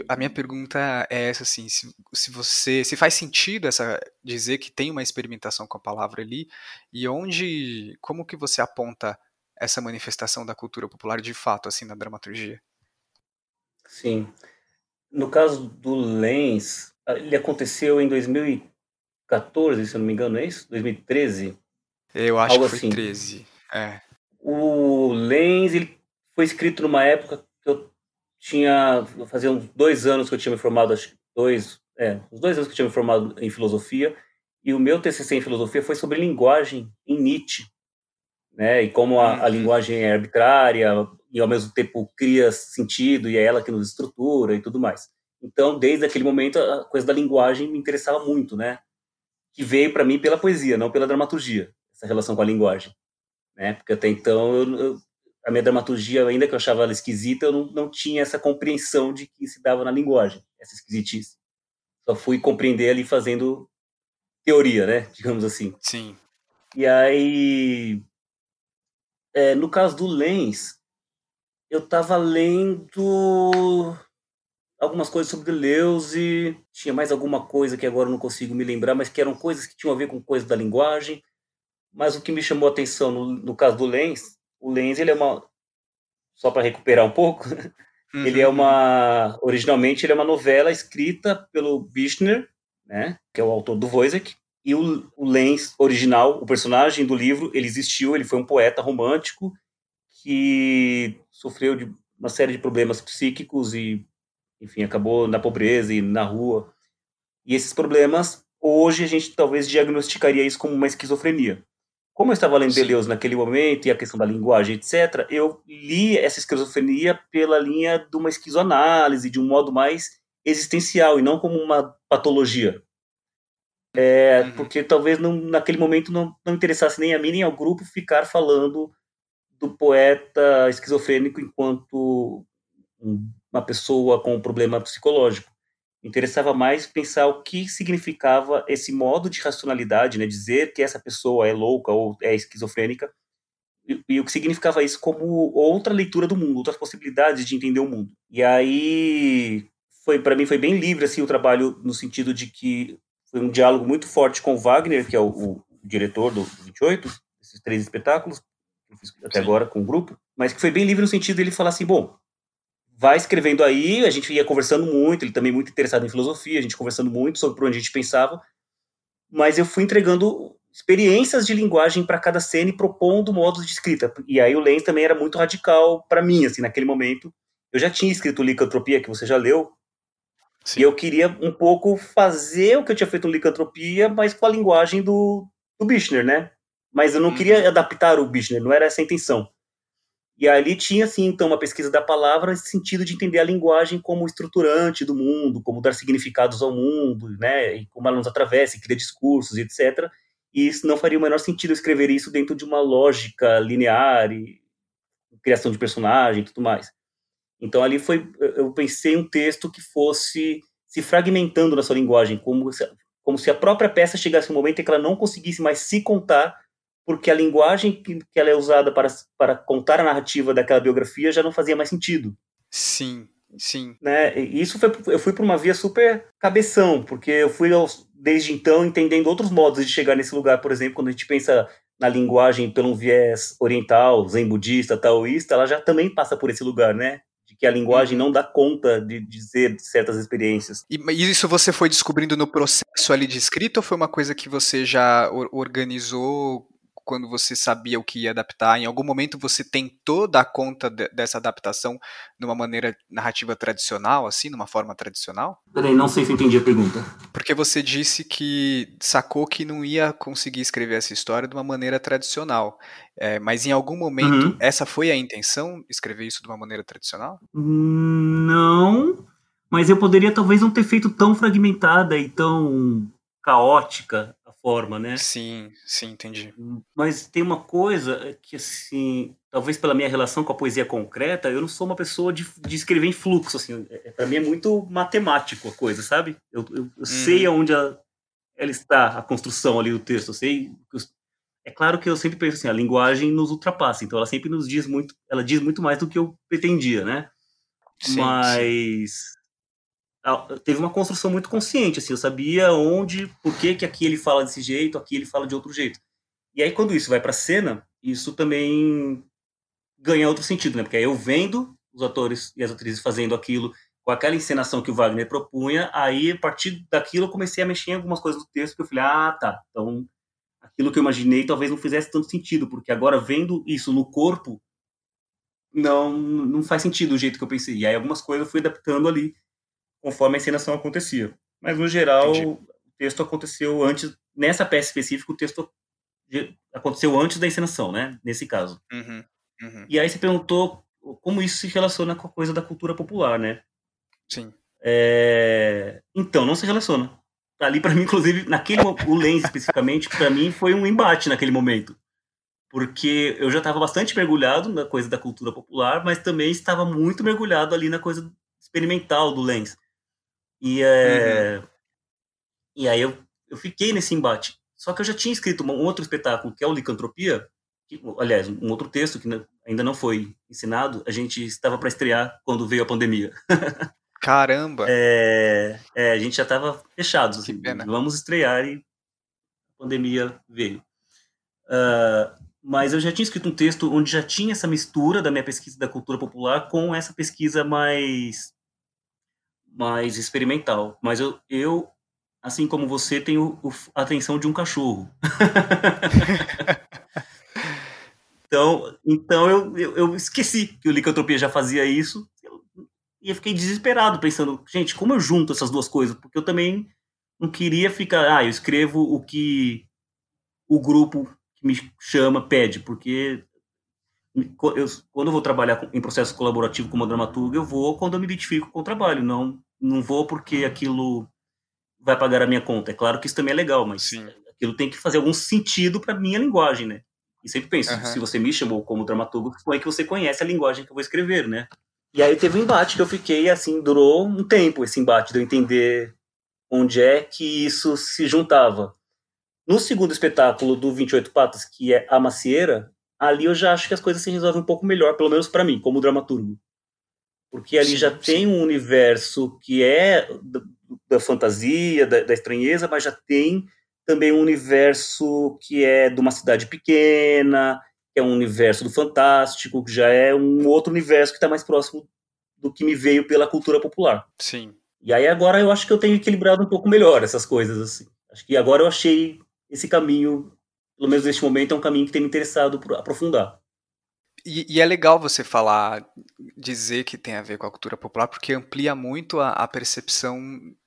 A minha pergunta é essa assim, se, se você se faz sentido essa dizer que tem uma experimentação com a palavra ali e onde como que você aponta essa manifestação da cultura popular de fato assim na dramaturgia? Sim. No caso do Lenz, ele aconteceu em 2014, se eu não me engano, é isso? 2013? Eu acho Algo que foi assim. 13. É. O Lenz ele foi escrito numa época tinha fazia uns dois anos que eu tinha me formado, acho dois, é, uns dois anos que eu tinha me formado em filosofia e o meu TCC em filosofia foi sobre linguagem em Nietzsche, né? E como a, a uhum. linguagem é arbitrária e ao mesmo tempo cria sentido e é ela que nos estrutura e tudo mais. Então, desde aquele momento, a coisa da linguagem me interessava muito, né? Que veio para mim pela poesia, não pela dramaturgia, essa relação com a linguagem. Né? Porque até então, eu, eu, a minha dramaturgia, ainda que eu achava ela esquisita, eu não, não tinha essa compreensão de que se dava na linguagem, essa esquisitice. Só fui compreender ali fazendo teoria, né? <laughs> Digamos assim. Sim. E aí, é, no caso do Lens, eu estava lendo algumas coisas sobre Deleuze, tinha mais alguma coisa que agora eu não consigo me lembrar, mas que eram coisas que tinham a ver com coisas da linguagem. Mas o que me chamou a atenção no, no caso do Lenz, o Lenz ele é uma só para recuperar um pouco, uhum. <laughs> ele é uma originalmente ele é uma novela escrita pelo Bichner, né, que é o autor do Wojciech, e o, o Lenz original, o personagem do livro, ele existiu, ele foi um poeta romântico que sofreu de uma série de problemas psíquicos e enfim, acabou na pobreza e na rua. E esses problemas, hoje a gente talvez diagnosticaria isso como uma esquizofrenia. Como eu estava lendo Sim. Deleuze naquele momento e a questão da linguagem, etc., eu li essa esquizofrenia pela linha de uma esquizoanálise, de um modo mais existencial e não como uma patologia. É, uhum. Porque talvez não, naquele momento não, não interessasse nem a mim nem ao grupo ficar falando do poeta esquizofrênico enquanto um uma pessoa com um problema psicológico. Interessava mais pensar o que significava esse modo de racionalidade, né, dizer que essa pessoa é louca ou é esquizofrênica, e, e o que significava isso como outra leitura do mundo, outras possibilidades de entender o mundo. E aí foi para mim foi bem livre assim o trabalho no sentido de que foi um diálogo muito forte com o Wagner, que é o, o diretor do 28, esses três espetáculos que eu fiz até Sim. agora com o grupo, mas que foi bem livre no sentido de ele falar assim, bom, vai escrevendo aí, a gente ia conversando muito, ele também muito interessado em filosofia, a gente conversando muito sobre por onde a gente pensava, mas eu fui entregando experiências de linguagem para cada cena e propondo modos de escrita. E aí o Lenz também era muito radical para mim, assim, naquele momento. Eu já tinha escrito Licantropia, que você já leu, Sim. e eu queria um pouco fazer o que eu tinha feito no Licantropia, mas com a linguagem do, do Bichner, né? Mas eu não uhum. queria adaptar o Bichner, não era essa a intenção. E ali tinha, assim, então, uma pesquisa da palavra nesse sentido de entender a linguagem como estruturante do mundo, como dar significados ao mundo, né, e como ela nos atravessa e cria discursos, etc. E isso não faria o menor sentido escrever isso dentro de uma lógica linear e criação de personagem e tudo mais. Então ali foi, eu pensei um texto que fosse se fragmentando na sua linguagem, como se, como se a própria peça chegasse um momento em que ela não conseguisse mais se contar porque a linguagem que, que ela é usada para, para contar a narrativa daquela biografia já não fazia mais sentido. Sim, sim. Né? E isso foi, eu fui para uma via super cabeção, porque eu fui desde então entendendo outros modos de chegar nesse lugar. Por exemplo, quando a gente pensa na linguagem pelo um viés oriental, zen budista, taoísta, ela já também passa por esse lugar, né? De que a linguagem uhum. não dá conta de dizer certas experiências. E isso você foi descobrindo no processo ali de escrita ou foi uma coisa que você já organizou quando você sabia o que ia adaptar? Em algum momento você tentou dar conta de, dessa adaptação de uma maneira narrativa tradicional, assim, numa forma tradicional? Peraí, não sei se entendi a pergunta. Porque você disse que sacou que não ia conseguir escrever essa história de uma maneira tradicional. É, mas em algum momento, uhum. essa foi a intenção, escrever isso de uma maneira tradicional? Não, mas eu poderia talvez não ter feito tão fragmentada e tão caótica forma, né? Sim, sim, entendi. Mas tem uma coisa que, assim, talvez pela minha relação com a poesia concreta, eu não sou uma pessoa de, de escrever em fluxo, assim. É, é para mim é muito matemático a coisa, sabe? Eu, eu, eu uhum. sei aonde a, ela está, a construção ali do texto. Eu sei. É claro que eu sempre penso assim, a linguagem nos ultrapassa, então ela sempre nos diz muito, ela diz muito mais do que eu pretendia, né? Sim, Mas sim. Teve uma construção muito consciente, assim, eu sabia onde, por que que aqui ele fala desse jeito, aqui ele fala de outro jeito. E aí quando isso vai para cena, isso também ganha outro sentido, né? Porque aí eu vendo os atores e as atrizes fazendo aquilo com aquela encenação que o Wagner propunha, aí a partir daquilo eu comecei a mexer em algumas coisas do texto que eu falei, ah, tá, então aquilo que eu imaginei talvez não fizesse tanto sentido, porque agora vendo isso no corpo não não faz sentido o jeito que eu pensei. E aí algumas coisas eu fui adaptando ali conforme a encenação acontecia. Mas no geral, Entendi. o texto aconteceu antes, nessa peça específica, o texto aconteceu antes da encenação, né? Nesse caso. Uhum. Uhum. E aí você perguntou como isso se relaciona com a coisa da cultura popular, né? Sim. É... Então, não se relaciona. Ali, para mim, <laughs> inclusive, naquele o Lens especificamente, para mim foi um embate naquele momento. Porque eu já estava bastante mergulhado na coisa da cultura popular, mas também estava muito mergulhado ali na coisa experimental do Lens. E, é... Uhum. e aí eu, eu fiquei nesse embate. Só que eu já tinha escrito um outro espetáculo, que é o Licantropia, que, aliás, um outro texto que ainda não foi ensinado, a gente estava para estrear quando veio a pandemia. <laughs> Caramba! É, é, a gente já estava fechado. Assim, vamos estrear e a pandemia veio. Uh, mas eu já tinha escrito um texto onde já tinha essa mistura da minha pesquisa da cultura popular com essa pesquisa mais mais experimental. Mas eu, eu assim como você, tenho a atenção de um cachorro. <laughs> Então, então eu, eu, eu, esqueci que o Licantropia já fazia isso e eu fiquei desesperado pensando, gente, como eu junto essas duas coisas? Porque eu também não queria ficar, ah, eu escrevo o que o grupo que me chama pede, porque eu, quando eu vou trabalhar em processo colaborativo como dramaturgo, eu vou quando eu me identifico com o trabalho, não não vou porque aquilo vai pagar a minha conta. É claro que isso também é legal, mas Sim. aquilo tem que fazer algum sentido para minha linguagem, né? E sempre penso, uhum. se você me chamou como dramaturgo, supõe que você conhece a linguagem que eu vou escrever, né? E aí teve um embate que eu fiquei, assim, durou um tempo esse embate, de eu entender onde é que isso se juntava. No segundo espetáculo do 28 Patas, que é A Macieira, ali eu já acho que as coisas se resolvem um pouco melhor, pelo menos para mim, como dramaturgo. Porque ali sim, já sim. tem um universo que é da, da fantasia, da, da estranheza, mas já tem também um universo que é de uma cidade pequena, que é um universo do fantástico, que já é um outro universo que está mais próximo do que me veio pela cultura popular. Sim. E aí agora eu acho que eu tenho equilibrado um pouco melhor essas coisas assim. Acho que agora eu achei esse caminho, pelo menos neste momento, é um caminho que tem me interessado por aprofundar. E, e, é legal você falar, dizer que tem a ver com a cultura popular, porque amplia muito a, a percepção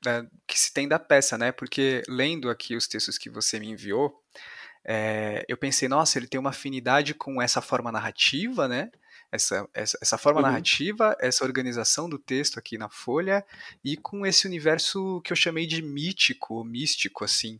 né, que se tem da peça, né? Porque lendo aqui os textos que você me enviou, é, eu pensei, nossa, ele tem uma afinidade com essa forma narrativa, né? Essa, essa, essa forma uhum. narrativa, essa organização do texto aqui na folha e com esse universo que eu chamei de mítico, místico, assim.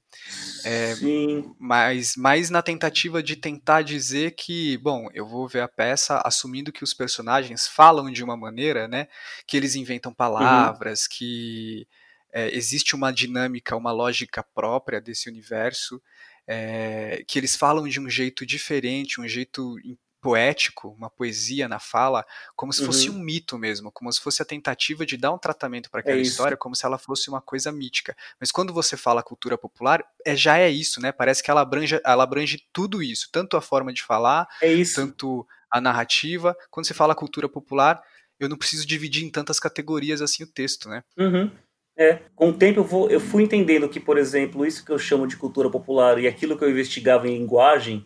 É, Sim. Mas mais na tentativa de tentar dizer que, bom, eu vou ver a peça assumindo que os personagens falam de uma maneira, né? Que eles inventam uhum. palavras, uhum. que é, existe uma dinâmica, uma lógica própria desse universo. É, que eles falam de um jeito diferente, um jeito poético, uma poesia na fala, como se fosse uhum. um mito mesmo, como se fosse a tentativa de dar um tratamento para é aquela é história, como se ela fosse uma coisa mítica. Mas quando você fala cultura popular, é, já é isso, né? Parece que ela abrange, ela abrange tudo isso, tanto a forma de falar, é tanto a narrativa. Quando você fala cultura popular, eu não preciso dividir em tantas categorias assim o texto, né? Uhum. É, com o tempo eu, vou, eu fui entendendo que, por exemplo, isso que eu chamo de cultura popular e aquilo que eu investigava em linguagem,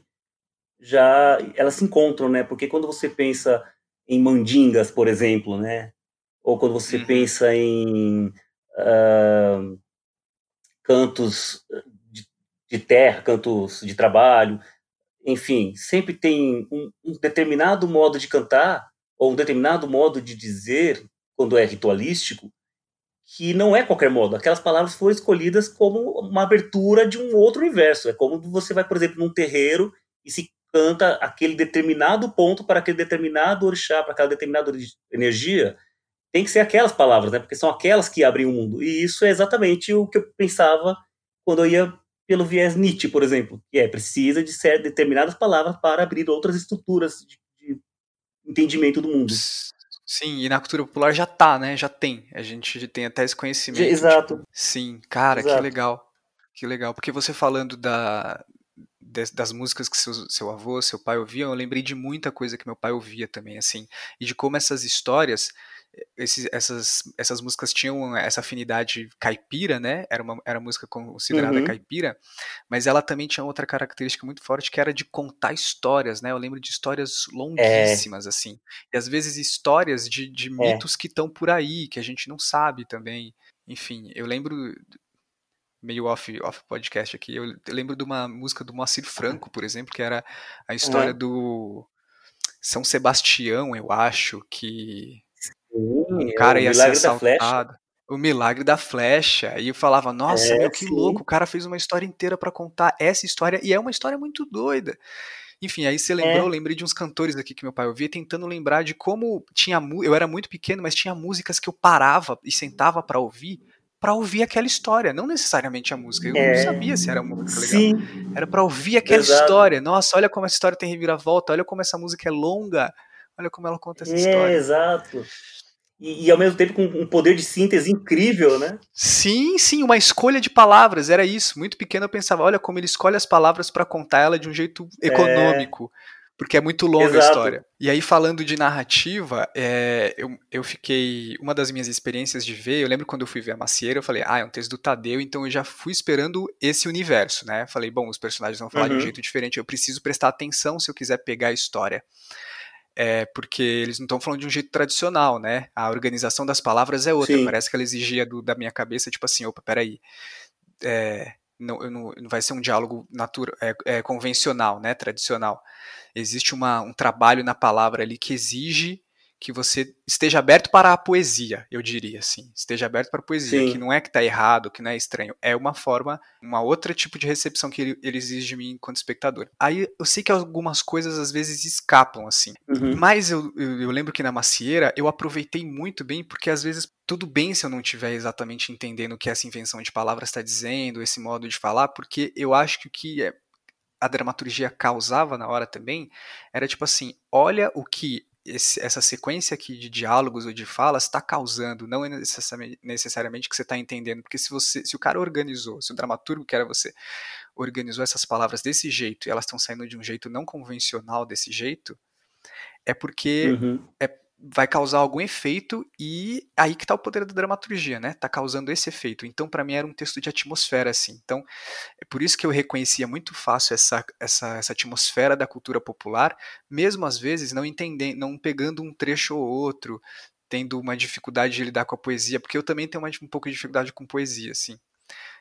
já elas se encontram, né? Porque quando você pensa em mandingas, por exemplo, né? Ou quando você uhum. pensa em uh, cantos de, de, terra, cantos de trabalho, enfim, sempre tem um, um determinado modo de cantar ou um determinado modo de dizer quando é ritualístico que não é qualquer modo. Aquelas palavras foram escolhidas como uma abertura de um outro universo. É como você vai, por exemplo, num terreiro e se canta aquele determinado ponto para aquele determinado orixá, para aquela determinada energia, tem que ser aquelas palavras, né? Porque são aquelas que abrem o mundo. E isso é exatamente o que eu pensava quando eu ia pelo viés Nietzsche, por exemplo, que é precisa de ser determinadas palavras para abrir outras estruturas de, de entendimento do mundo. Sim, e na cultura popular já tá, né? Já tem. A gente tem até esse conhecimento. Exato. Tipo, sim, cara, Exato. que legal. Que legal. Porque você falando da, das músicas que seu, seu avô, seu pai ouviam, eu lembrei de muita coisa que meu pai ouvia também, assim. E de como essas histórias esses, essas, essas músicas tinham essa afinidade caipira, né? Era uma era música considerada uhum. caipira, mas ela também tinha outra característica muito forte que era de contar histórias, né? Eu lembro de histórias longuíssimas, é. assim. E às vezes histórias de, de é. mitos é. que estão por aí, que a gente não sabe também. Enfim, eu lembro meio off, off podcast aqui. Eu, lembro de uma música do Moacir Franco, por exemplo, que era a história uhum. do São Sebastião, eu acho, que um cara ia ser assaltado. O milagre da flecha. E eu falava, nossa, é, meu, que sim. louco, o cara fez uma história inteira para contar essa história, e é uma história muito doida. Enfim, aí você lembrou, é. lembrei de uns cantores aqui que meu pai ouvia, tentando lembrar de como tinha. Eu era muito pequeno, mas tinha músicas que eu parava e sentava para ouvir, para ouvir aquela história, não necessariamente a música. Eu é. não sabia se era uma música legal. Sim. Era para ouvir aquela Exato. história. Nossa, olha como essa história tem reviravolta, olha como essa música é longa, olha como ela conta essa é, história. Exato e, e, ao mesmo tempo com um poder de síntese incrível, né? Sim, sim, uma escolha de palavras, era isso. Muito pequeno eu pensava, olha como ele escolhe as palavras para contar ela de um jeito é. econômico. É... Porque é muito longa Exato. a história. E aí, falando de narrativa, é, eu, eu fiquei. Uma das minhas experiências de ver, eu lembro quando eu fui ver a Macieira, eu falei, ah, é um texto do Tadeu, então eu já fui esperando esse universo, né? Falei, bom, os personagens vão falar uhum. de um uhum. jeito diferente, eu preciso prestar atenção se eu quiser pegar a história é, porque eles não estão falando de um jeito tradicional, né? A organização das palavras é outra. Sim. Parece que ela exigia do, da minha cabeça, tipo assim, opa, peraí. É, não, não, não vai ser um diálogo natura, é, é, convencional, né? Tradicional. Existe uma, um trabalho na palavra ali que exige que você esteja aberto para a poesia, eu diria assim. Esteja aberto para a poesia, Sim. que não é que está errado, que não é estranho. É uma forma, uma outra tipo de recepção que ele, ele, exige de mim enquanto espectador. Aí eu sei que algumas coisas às vezes escapam, assim. Uhum. Mas eu, eu, eu, lembro que na macieira eu aproveitei muito bem, porque às vezes tudo bem se eu não estiver exatamente entendendo o que essa invenção de palavras está dizendo, esse modo de falar, porque eu acho que o que é, a dramaturgia causava na hora também era tipo assim: olha o que esse, essa sequência aqui de diálogos ou de falas está causando, não é necessariamente, necessariamente que você está entendendo, porque se você, se o cara organizou, se o dramaturgo que era você organizou essas palavras desse jeito e elas estão saindo de um jeito não convencional desse jeito, é porque uhum. é vai causar algum efeito e aí que está o poder da dramaturgia, né? Tá causando esse efeito. Então, para mim era um texto de atmosfera assim. Então, é por isso que eu reconhecia muito fácil essa, essa, essa atmosfera da cultura popular, mesmo às vezes não entendendo, não pegando um trecho ou outro, tendo uma dificuldade de lidar com a poesia, porque eu também tenho uma, um pouco de dificuldade com poesia, assim.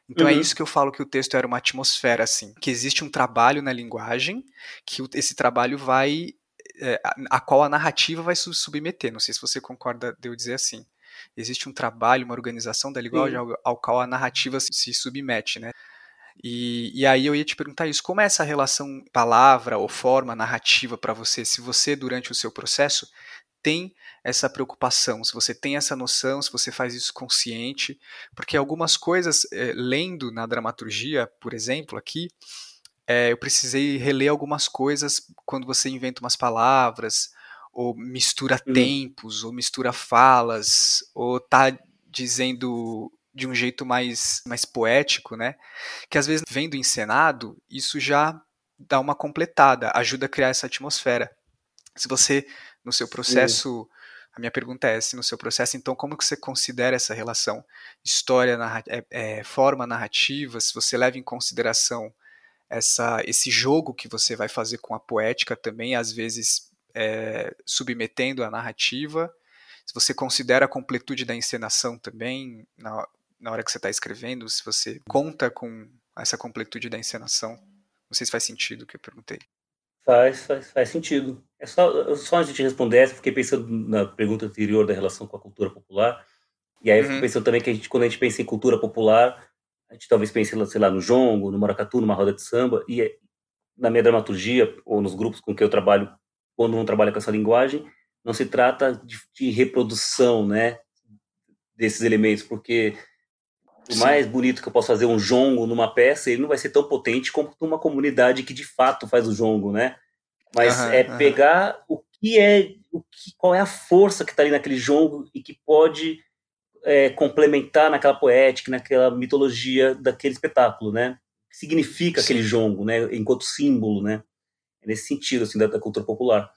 Então é uhum. é isso que eu falo que o texto era uma atmosfera, assim, que existe um trabalho na linguagem, que esse trabalho vai é, a, a, qual a narrativa vai se submeter. Não sei se você concorda de eu dizer assim. Existe um trabalho, uma organização da linguagem ao, ao, qual a narrativa se, se submete, né? E, e, aí eu ia te perguntar isso, como é essa relação palavra ou forma narrativa para você? Se você, durante o seu processo, tem essa preocupação, se você tem essa noção, se você faz isso consciente, porque algumas coisas, é, lendo na dramaturgia, por exemplo, aqui, é, eu precisei reler algumas coisas quando você inventa umas palavras, ou mistura uhum. tempos, ou mistura falas, ou tá dizendo de um jeito mais, mais poético, né? Que às vezes, vendo encenado, isso já dá uma completada, ajuda a criar essa atmosfera. Se você, no seu processo, uhum. a minha pergunta é, se no seu processo, então, como que você considera essa relação história, narra é, é, forma narrativa, se você leva em consideração essa, esse jogo que você vai fazer com a poética também, às vezes é, submetendo a narrativa. Se você considera a completude da encenação também, na, na hora que você está escrevendo, se você conta com essa completude da encenação. Não sei se faz sentido o que eu perguntei. Faz, faz, faz sentido. É só, só antes de responder essa, fiquei pensando na pergunta anterior da relação com a cultura popular. E aí eu fico uhum. pensando também que a gente, quando a gente pensa em cultura popular, a gente talvez pense, sei lá, no jongo, no maracatu, numa roda de samba, e, é, na minha dramaturgia, ou nos grupos com que eu trabalho, quando não trabalho com essa linguagem, não se trata de, de reprodução, né, desses elementos, porque o mais bonito que eu posso fazer um jongo numa peça, ele não vai ser tão potente como uma comunidade que de fato faz o jongo, né? Mas é pegar o que é, o que, qual é a força que está ali naquele jongo e que pode é, complementar naquela poética, naquela mitologia daquele espetáculo, né? O que significa Sim. aquele jongo, né? Enquanto símbolo, né? É nesse sentido, assim, da, da cultura popular.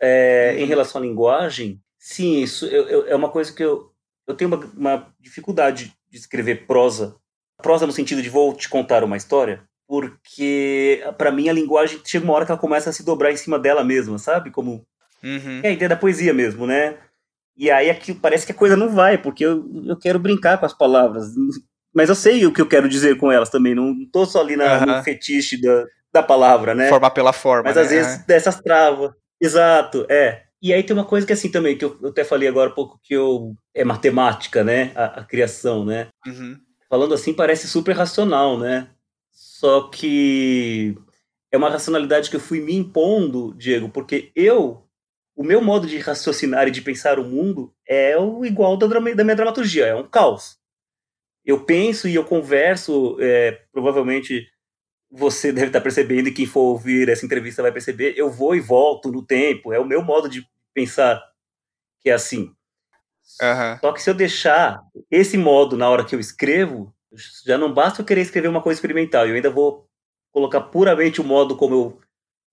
É, uhum. Em relação à linguagem, sim, isso eu, eu, é uma coisa que eu, eu tenho uma, uma dificuldade de escrever prosa. Prosa no sentido de vou te contar uma história, porque para mim a linguagem chega uma hora que ela começa a se dobrar em cima dela mesma, sabe? Como uhum. é a ideia da poesia mesmo, né? E aí aqui parece que a coisa não vai, porque eu, eu quero brincar com as palavras. Mas eu sei o que eu quero dizer com elas também, não tô só ali na, uhum. no fetiche da, da palavra, né? Formar pela forma. Mas né? às vezes dessas travas. Exato, é. E aí tem uma coisa que assim também, que eu, eu até falei agora um pouco que eu é matemática, né? A, a criação, né? Uhum. Falando assim parece super racional, né? Só que é uma racionalidade que eu fui me impondo, Diego, porque eu, o meu modo de raciocinar e de pensar o mundo é o igual da, da minha dramaturgia, é um caos. Eu penso e eu converso, é, provavelmente você deve estar percebendo e quem for ouvir essa entrevista vai perceber, eu vou e volto no tempo, é o meu modo de pensar que é assim. Uhum. Só que se eu deixar esse modo na hora que eu escrevo, já não basta eu querer escrever uma coisa experimental, eu ainda vou colocar puramente o modo como eu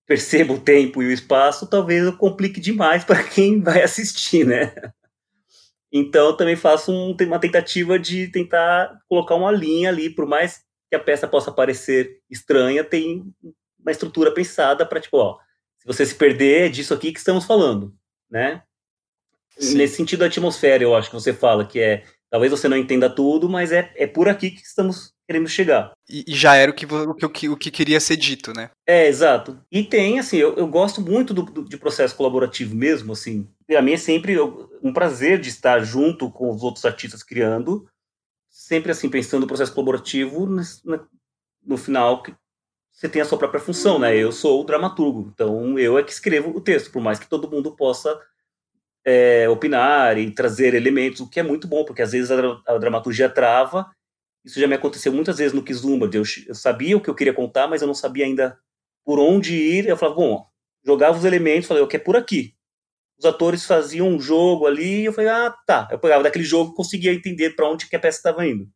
percebo o tempo e o espaço, talvez eu complique demais para <laughs> quem vai assistir, né? Então eu também faço um, uma tentativa de tentar colocar uma linha ali, por mais que a peça possa parecer estranha, tem uma estrutura pensada para, tipo, ó, se você se perder, é disso aqui que estamos falando, né? Sim. Nesse sentido, a atmosfera, eu acho que você fala, que é, talvez você não entenda tudo, mas é, é por aqui que estamos querendo chegar. E, e já era o que, o, que, o que queria ser dito, né? É, exato. E tem, assim, eu, eu gosto muito do, do, de processo colaborativo mesmo, assim. Para mim é sempre um prazer de estar junto com os outros artistas criando, sempre assim, pensando no processo colaborativo, no, no final, que você tem a sua própria função, né? Eu sou o dramaturgo, então eu é que escrevo o texto, por mais que todo mundo possa é, opinar e trazer elementos, o que é muito bom, porque às vezes a, a dramaturgia trava. Isso já me aconteceu muitas vezes no Kizumba, eu, eu sabia o que eu queria contar, mas eu não sabia ainda por onde ir. Eu falava, bom, jogava os elementos, falei, eu quero por aqui os atores faziam um jogo ali, e eu falei, ah, tá. Eu pegava daquele jogo e conseguia entender para onde que a peça estava indo.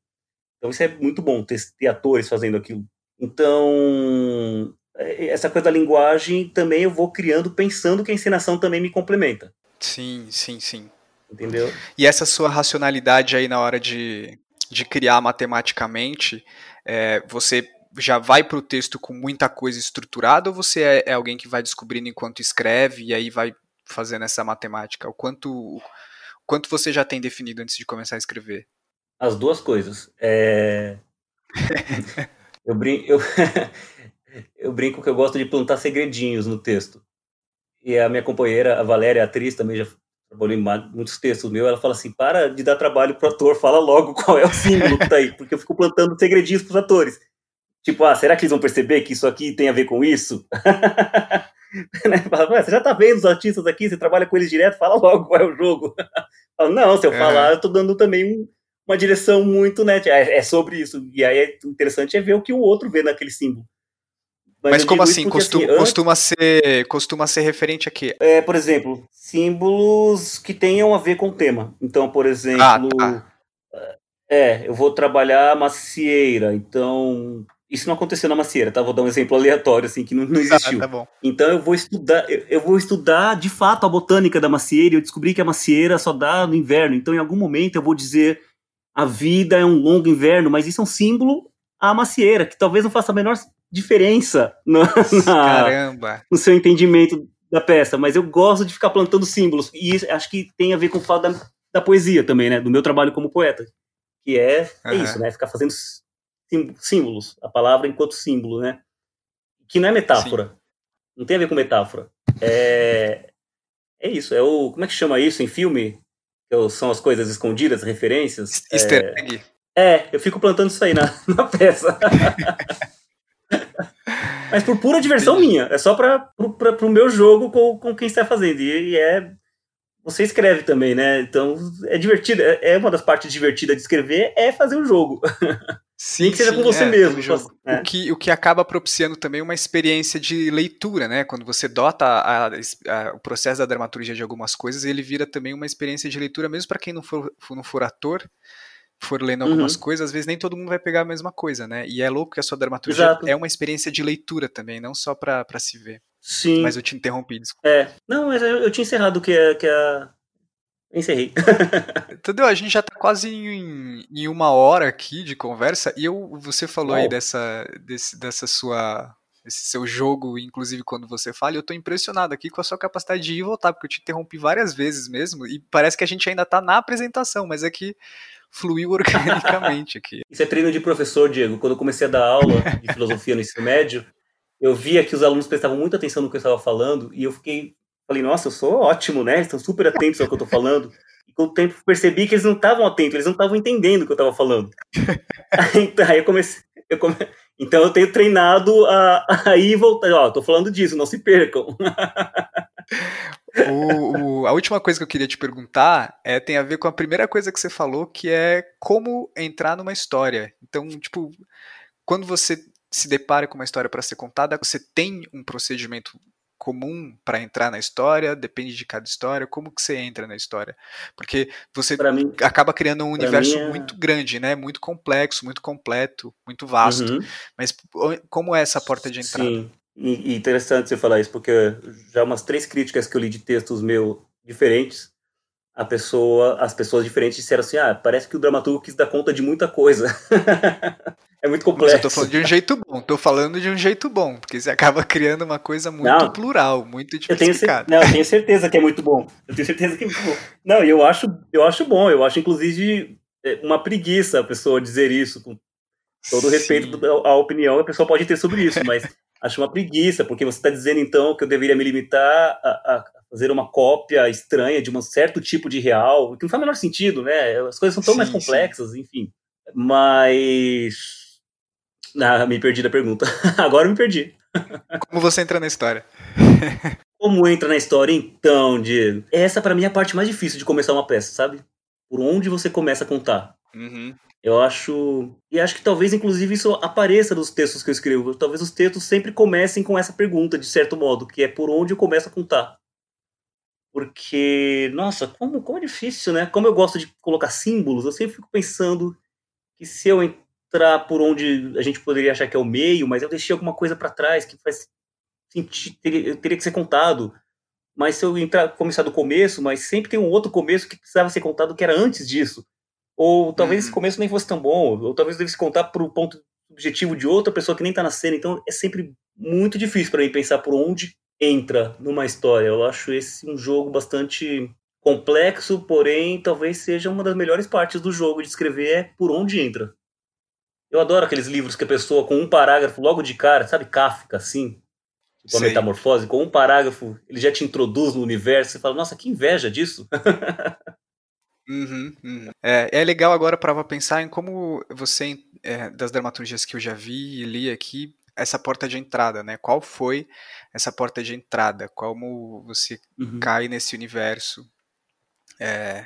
Então isso é muito bom, ter, ter, atores fazendo aquilo. Então, é, essa coisa da linguagem também eu vou criando pensando que a encenação também me complementa. Sim, sim, sim. Entendeu? E essa sua racionalidade aí na hora de, de criar matematicamente, é, você já vai para o texto com muita coisa estruturada ou você é, é, alguém que vai descobrindo enquanto escreve e aí vai fazendo essa matemática? O quanto, o quanto você já tem definido antes de começar a escrever? As duas coisas. É... <laughs> eu, brinco, eu... <laughs> eu brinco que eu gosto de plantar segredinhos no texto. E a minha companheira, a Valéria, a atriz, também já trabalhou em muitos textos meus, ela fala assim, para de dar trabalho pro ator, fala logo qual é o símbolo que tá aí, porque eu fico plantando segredinhos pros atores. Tipo, ah, será que eles vão perceber que isso aqui tem a ver com isso? <laughs> né? Fala, você já tá vendo os artistas aqui, você trabalha com eles direto, fala logo qual é o jogo. <laughs> Fala, não, se eu é. falar, eu tô dando também um, uma direção muito, né? É, é, sobre isso. E aí é interessante é ver o que o outro vê naquele símbolo. Mas, Mas como assim? Porque, costuma, assim, costuma, ser, costuma ser referente a quê? É, por exemplo, símbolos que tenham a ver com o tema. Então, por exemplo, ah, tá. é, eu vou trabalhar macieira, então isso não aconteceu na macieira, tá? Vou dar um exemplo aleatório, assim, que não, não existiu. Ah, tá então eu vou estudar, eu, eu, vou estudar de fato a botânica da macieira e eu descobri que a macieira só dá no inverno. Então, em algum momento, eu vou dizer a vida é um longo inverno, mas isso é um símbolo à macieira, que talvez não faça a menor diferença no, na, no seu entendimento da peça. Mas eu gosto de ficar plantando símbolos. E isso, acho que tem a ver com o fato da, da poesia também, né? Do meu trabalho como poeta. Que é, uhum. é isso, né? Ficar fazendo símbolos, a palavra enquanto símbolo, né? Que não é metáfora. Sim. Não tem a ver com metáfora. É, é isso, é o. Como é que chama isso em filme? São as coisas escondidas, referências. Easter egg. É, é, eu fico plantando isso aí na, <laughs> na peça. <laughs> Mas por pura diversão minha. É só para o meu jogo com, com quem está fazendo. E, e, é. Você escreve também, né? Então é divertido. É, é uma das partes divertidas de escrever é fazer o um jogo. Sim, Nem que seja sim, com você é, mesmo. É. O, que, o que acaba propiciando também uma experiência de leitura, né? Quando você dota a, a, o processo da dramaturgia de algumas coisas, ele vira também uma experiência de leitura, mesmo para quem não for, não for ator, for lendo algumas uhum. coisas, às vezes nem todo mundo vai pegar a mesma coisa, né? E é louco que a sua dramaturgia Exato. é uma experiência de leitura também, não só para se ver. Sim. Mas eu te interrompi, desculpa. É. Não, mas eu, eu tinha encerrado que, a, que a, Encerrei. <laughs> Entendeu? A gente já tá quase em, em, uma hora aqui de conversa e eu, você falou aí dessa, desse, dessa sua esse seu jogo, inclusive quando você fala, eu tô impressionado aqui com a sua capacidade de ir e voltar, porque eu te interrompi várias vezes mesmo, e parece que a gente ainda tá na apresentação, mas é que fluiu <laughs> organicamente aqui. Isso é treino de professor, Diego. Quando eu comecei a dar aula de filosofia no ensino médio, eu via que os alunos prestavam muita atenção no que eu estava falando, e eu fiquei Falei, nossa, eu sou ótimo, né? Estão super atentos ao que eu estou falando. E com o tempo percebi que eles não estavam atentos, eles não estavam entendendo o que eu estava falando. <laughs> então, aí eu comecei. Eu come... Então eu tenho treinado a, a ir e voltar. Ó, tô falando disso, não se percam. <laughs> <laughs> o, o, a última coisa que eu queria te perguntar é, tem a ver com a primeira coisa que você falou, que é como entrar numa história. Então, tipo, quando você se depara com uma história para ser contada, você tem um procedimento comum para entrar na história? Depende de cada história. Como que você entra na história? Porque você mim, acaba criando um universo é... muito grande, né? Muito complexo, muito completo, muito vasto. Uhum. Mas como é essa porta de entrada? Sim. E, interessante você falar isso, porque já umas três críticas que eu li de textos meus diferentes, a pessoa, as pessoas diferentes disseram assim: ah, parece que o dramaturgo quis dar conta de muita coisa. <laughs> É muito complexo. Mas eu tô falando de um jeito bom, tô falando de um jeito bom, porque você acaba criando uma coisa muito não, plural, muito diversificada. Eu tenho, não, eu tenho certeza que é muito bom. Eu tenho certeza que é muito bom. Não, eu acho, eu acho bom, eu acho inclusive é, uma preguiça a pessoa dizer isso, com todo respeito à opinião a pessoa pode ter sobre isso, mas acho uma preguiça, porque você está dizendo então que eu deveria me limitar a, a, fazer uma cópia estranha de um certo tipo de real, que não faz o menor sentido, né? As coisas são tão sim, mais complexas, sim. enfim. Mas ah, me perdi da pergunta. <laughs> Agora me perdi. <laughs> Como você entra na história? <laughs> Como entra na história, então, Diego? Essa, para mim, é a parte mais difícil de começar uma peça, sabe? Por onde você começa a contar. Uhum. Eu acho. E acho que talvez, inclusive, isso apareça nos textos que eu escrevo. Talvez os textos sempre comecem com essa pergunta, de certo modo, que é por onde eu começo a contar. Porque, nossa, como, como é difícil, né? Como eu gosto de colocar símbolos, eu sempre fico pensando que se eu entrar por onde a gente poderia achar que é o meio, mas eu deixei alguma coisa para trás que faz sentido, teria, teria que ser contado. Mas se eu entrar, começar do começo, mas sempre tem um outro começo que precisava ser contado que era antes disso. Ou talvez uhum. esse começo nem fosse tão bom, ou talvez devesse contar para o ponto objetivo de outra pessoa que nem está na cena. Então é sempre muito difícil para mim pensar por onde entra numa história. Eu acho esse um jogo bastante complexo, porém talvez seja uma das melhores partes do jogo de escrever é por onde entra. Eu adoro aqueles livros que a pessoa, com um parágrafo logo de cara, sabe, Kafka, assim, tipo a metamorfose, com um parágrafo, ele já te introduz no universo e fala, nossa, que inveja disso. <laughs> Uhum, uhum. É, é legal agora para pensar em como você, é, das dramaturgias que eu já vi e li aqui, essa porta de entrada, né? Qual foi essa porta de entrada? Como você uhum. cai nesse universo? É,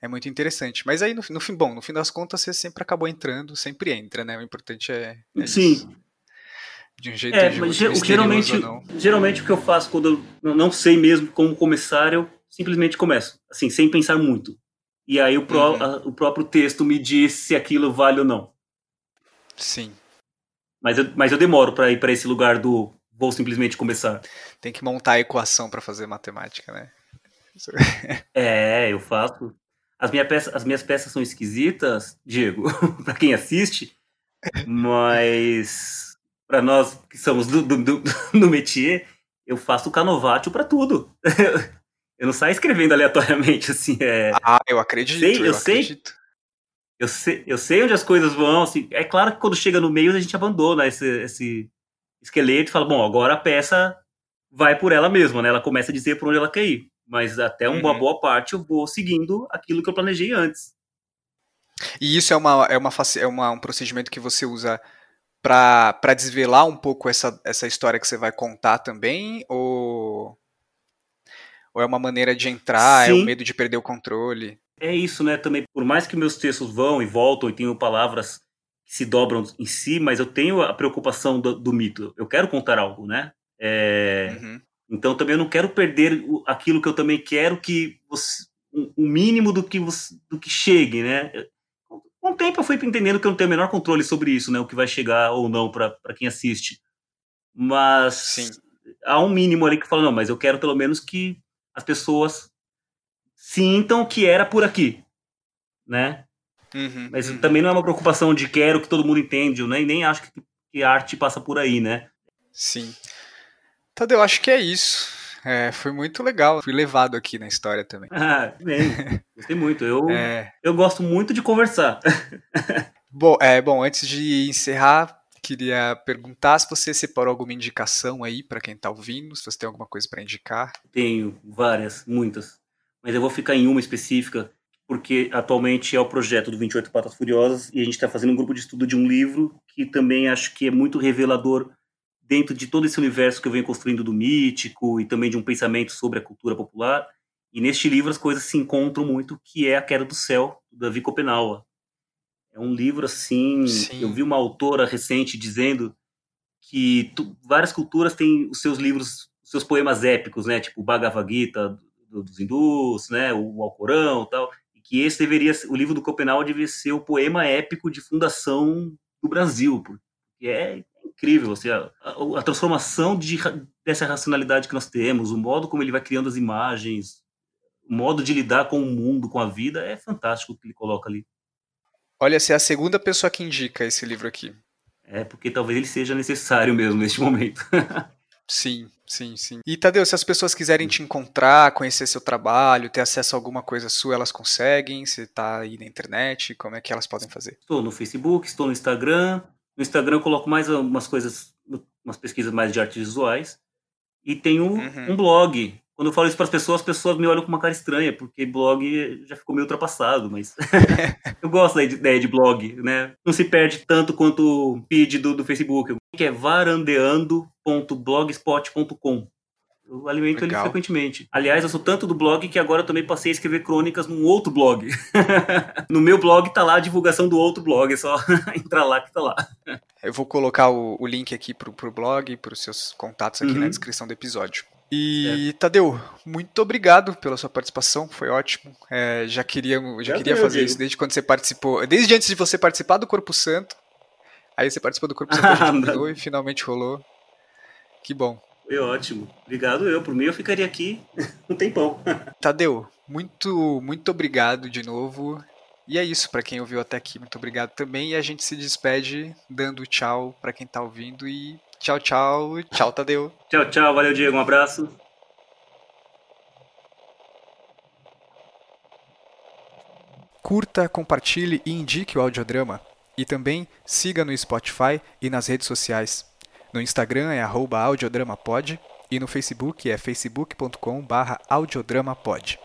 é muito interessante. Mas aí, no, no, fim, bom, no fim das contas, você sempre acabou entrando, sempre entra, né? O importante é. é Sim. Isso. De um jeito é, de mas geralmente, geralmente o que eu faço quando eu não sei mesmo como começar, eu simplesmente começo, assim, sem pensar muito. E aí o, pró, uhum. a, o próprio texto me diz se aquilo vale ou não. Sim. Mas eu, mas eu demoro para ir para esse lugar do vou simplesmente começar. Tem que montar a equação para fazer matemática, né? <laughs> é, eu faço. As, minha peça, as minhas peças são esquisitas, Diego, <laughs> para quem assiste, mas para nós que somos do, do, do, <laughs> do métier, eu faço canovátio para tudo. Eu não saio escrevendo aleatoriamente, <laughs> assim. É... Ah, eu acredito. Sei, eu, eu sei, acredito. Eu sei, eu sei onde as coisas vão. Assim, é claro que quando chega no meio a gente abandona esse, esse esqueleto e fala: bom, agora a peça vai por ela mesma, né? Ela começa a dizer por onde ela quer ir mas até uma uhum. boa parte eu vou seguindo aquilo que eu planejei antes. E isso é, uma, é, uma, é uma, um procedimento que você usa para desvelar um pouco essa, essa história que você vai contar também? Ou, ou é uma maneira de entrar, Sim. é o medo de perder o controle? É isso, né? Também, por mais que meus textos vão e voltam e tenham palavras que se dobram em si, mas eu tenho a preocupação do, do mito. Eu quero contar algo, né? É... Uhum. Então também eu não quero perder aquilo que eu também quero que você, o mínimo do que você, do que chegue, né? Com o tempo eu fui entendendo que eu não tenho o menor controle sobre isso, né? O que vai chegar ou não para quem assiste. Mas Sim. há um mínimo ali que fala, não, mas eu quero pelo menos que as pessoas sintam que era por aqui, né? Uhum, Mas uhum. também não é uma preocupação de quero que todo mundo entenda, eu nem, nem acho que, que a arte passa por aí, né? Sim. Tadeu, acho que é isso. É, foi muito legal. Fui levado aqui na história também. <laughs> Ah, bem. Gostei muito. Eu, <laughs> é... eu gosto muito de conversar. <laughs> bom, é, bom, antes de encerrar, queria perguntar se você separou alguma indicação aí para quem está ouvindo, se você tem alguma coisa para indicar. Tenho várias, muitas mas eu vou ficar em uma específica, porque atualmente é o projeto do 28 Patas Furiosas e a gente está fazendo um grupo de estudo de um livro que também acho que é muito revelador dentro de todo esse universo que eu venho construindo do mítico e também de um pensamento sobre a cultura popular. E neste livro as coisas se encontram muito, que é A Queda do Céu, do Davi Kopenawa. É um livro assim, Sim. eu vi uma autora recente dizendo que tu, várias culturas têm os seus livros, os seus poemas épicos, né, tipo Bhagavad Gita dos hindus, né, o Alcorão e tal, e que esse deveria, o livro do Copenau deveria ser o poema épico de fundação do Brasil, porque é incrível, assim, a, a, a transformação de, dessa racionalidade que nós temos, o modo como ele vai criando as imagens, o modo de lidar com o mundo, com a vida, é fantástico o que ele coloca ali. Olha, você é a segunda pessoa que indica esse livro aqui. É, porque talvez ele seja necessário mesmo neste momento. <laughs> sim, Sim, sim. E Tadeu, se as pessoas quiserem te encontrar, conhecer seu trabalho, ter acesso a alguma coisa sua, elas conseguem? Você está aí na internet? Como é que elas podem fazer? Estou no Facebook, estou no Instagram. No Instagram eu coloco mais umas coisas, umas pesquisas mais de artes visuais. E tenho uhum. um blog. Quando eu falo isso para as pessoas, as pessoas me olham com uma cara estranha, porque blog já ficou meio ultrapassado, mas <laughs> eu gosto da ideia de blog, né? Não se perde tanto quanto o feed do, do Facebook que é varandeando.blogspot.com. Eu alimento Legal. ele frequentemente. Aliás, eu sou tanto do blog que agora eu também passei a escrever crônicas num outro blog. <laughs> no meu blog tá lá a divulgação do outro blog, é só <laughs> entrar lá que tá lá. Eu vou colocar o, o link aqui pro, pro blog e pros seus contatos aqui uhum. na descrição do episódio. E, é. Tadeu, muito obrigado pela sua participação, foi ótimo. É, já queria, já queria fazer isso desde quando você participou, desde antes de você participar do Corpo Santo. Aí você participou do Corpo Santo <laughs> e finalmente rolou. Que bom. Foi ótimo. Obrigado eu. Por mim eu ficaria aqui <laughs> um tempão. <laughs> Tadeu, muito, muito obrigado de novo. E é isso, para quem ouviu até aqui, muito obrigado também. E a gente se despede dando tchau para quem tá ouvindo. E tchau, tchau. Tchau, Tadeu. Tchau, tchau. Valeu, Diego. Um abraço. Curta, compartilhe e indique o audiodrama. E também siga no Spotify e nas redes sociais. No Instagram é audiodramapod e no Facebook é facebook.com/audiodramapod.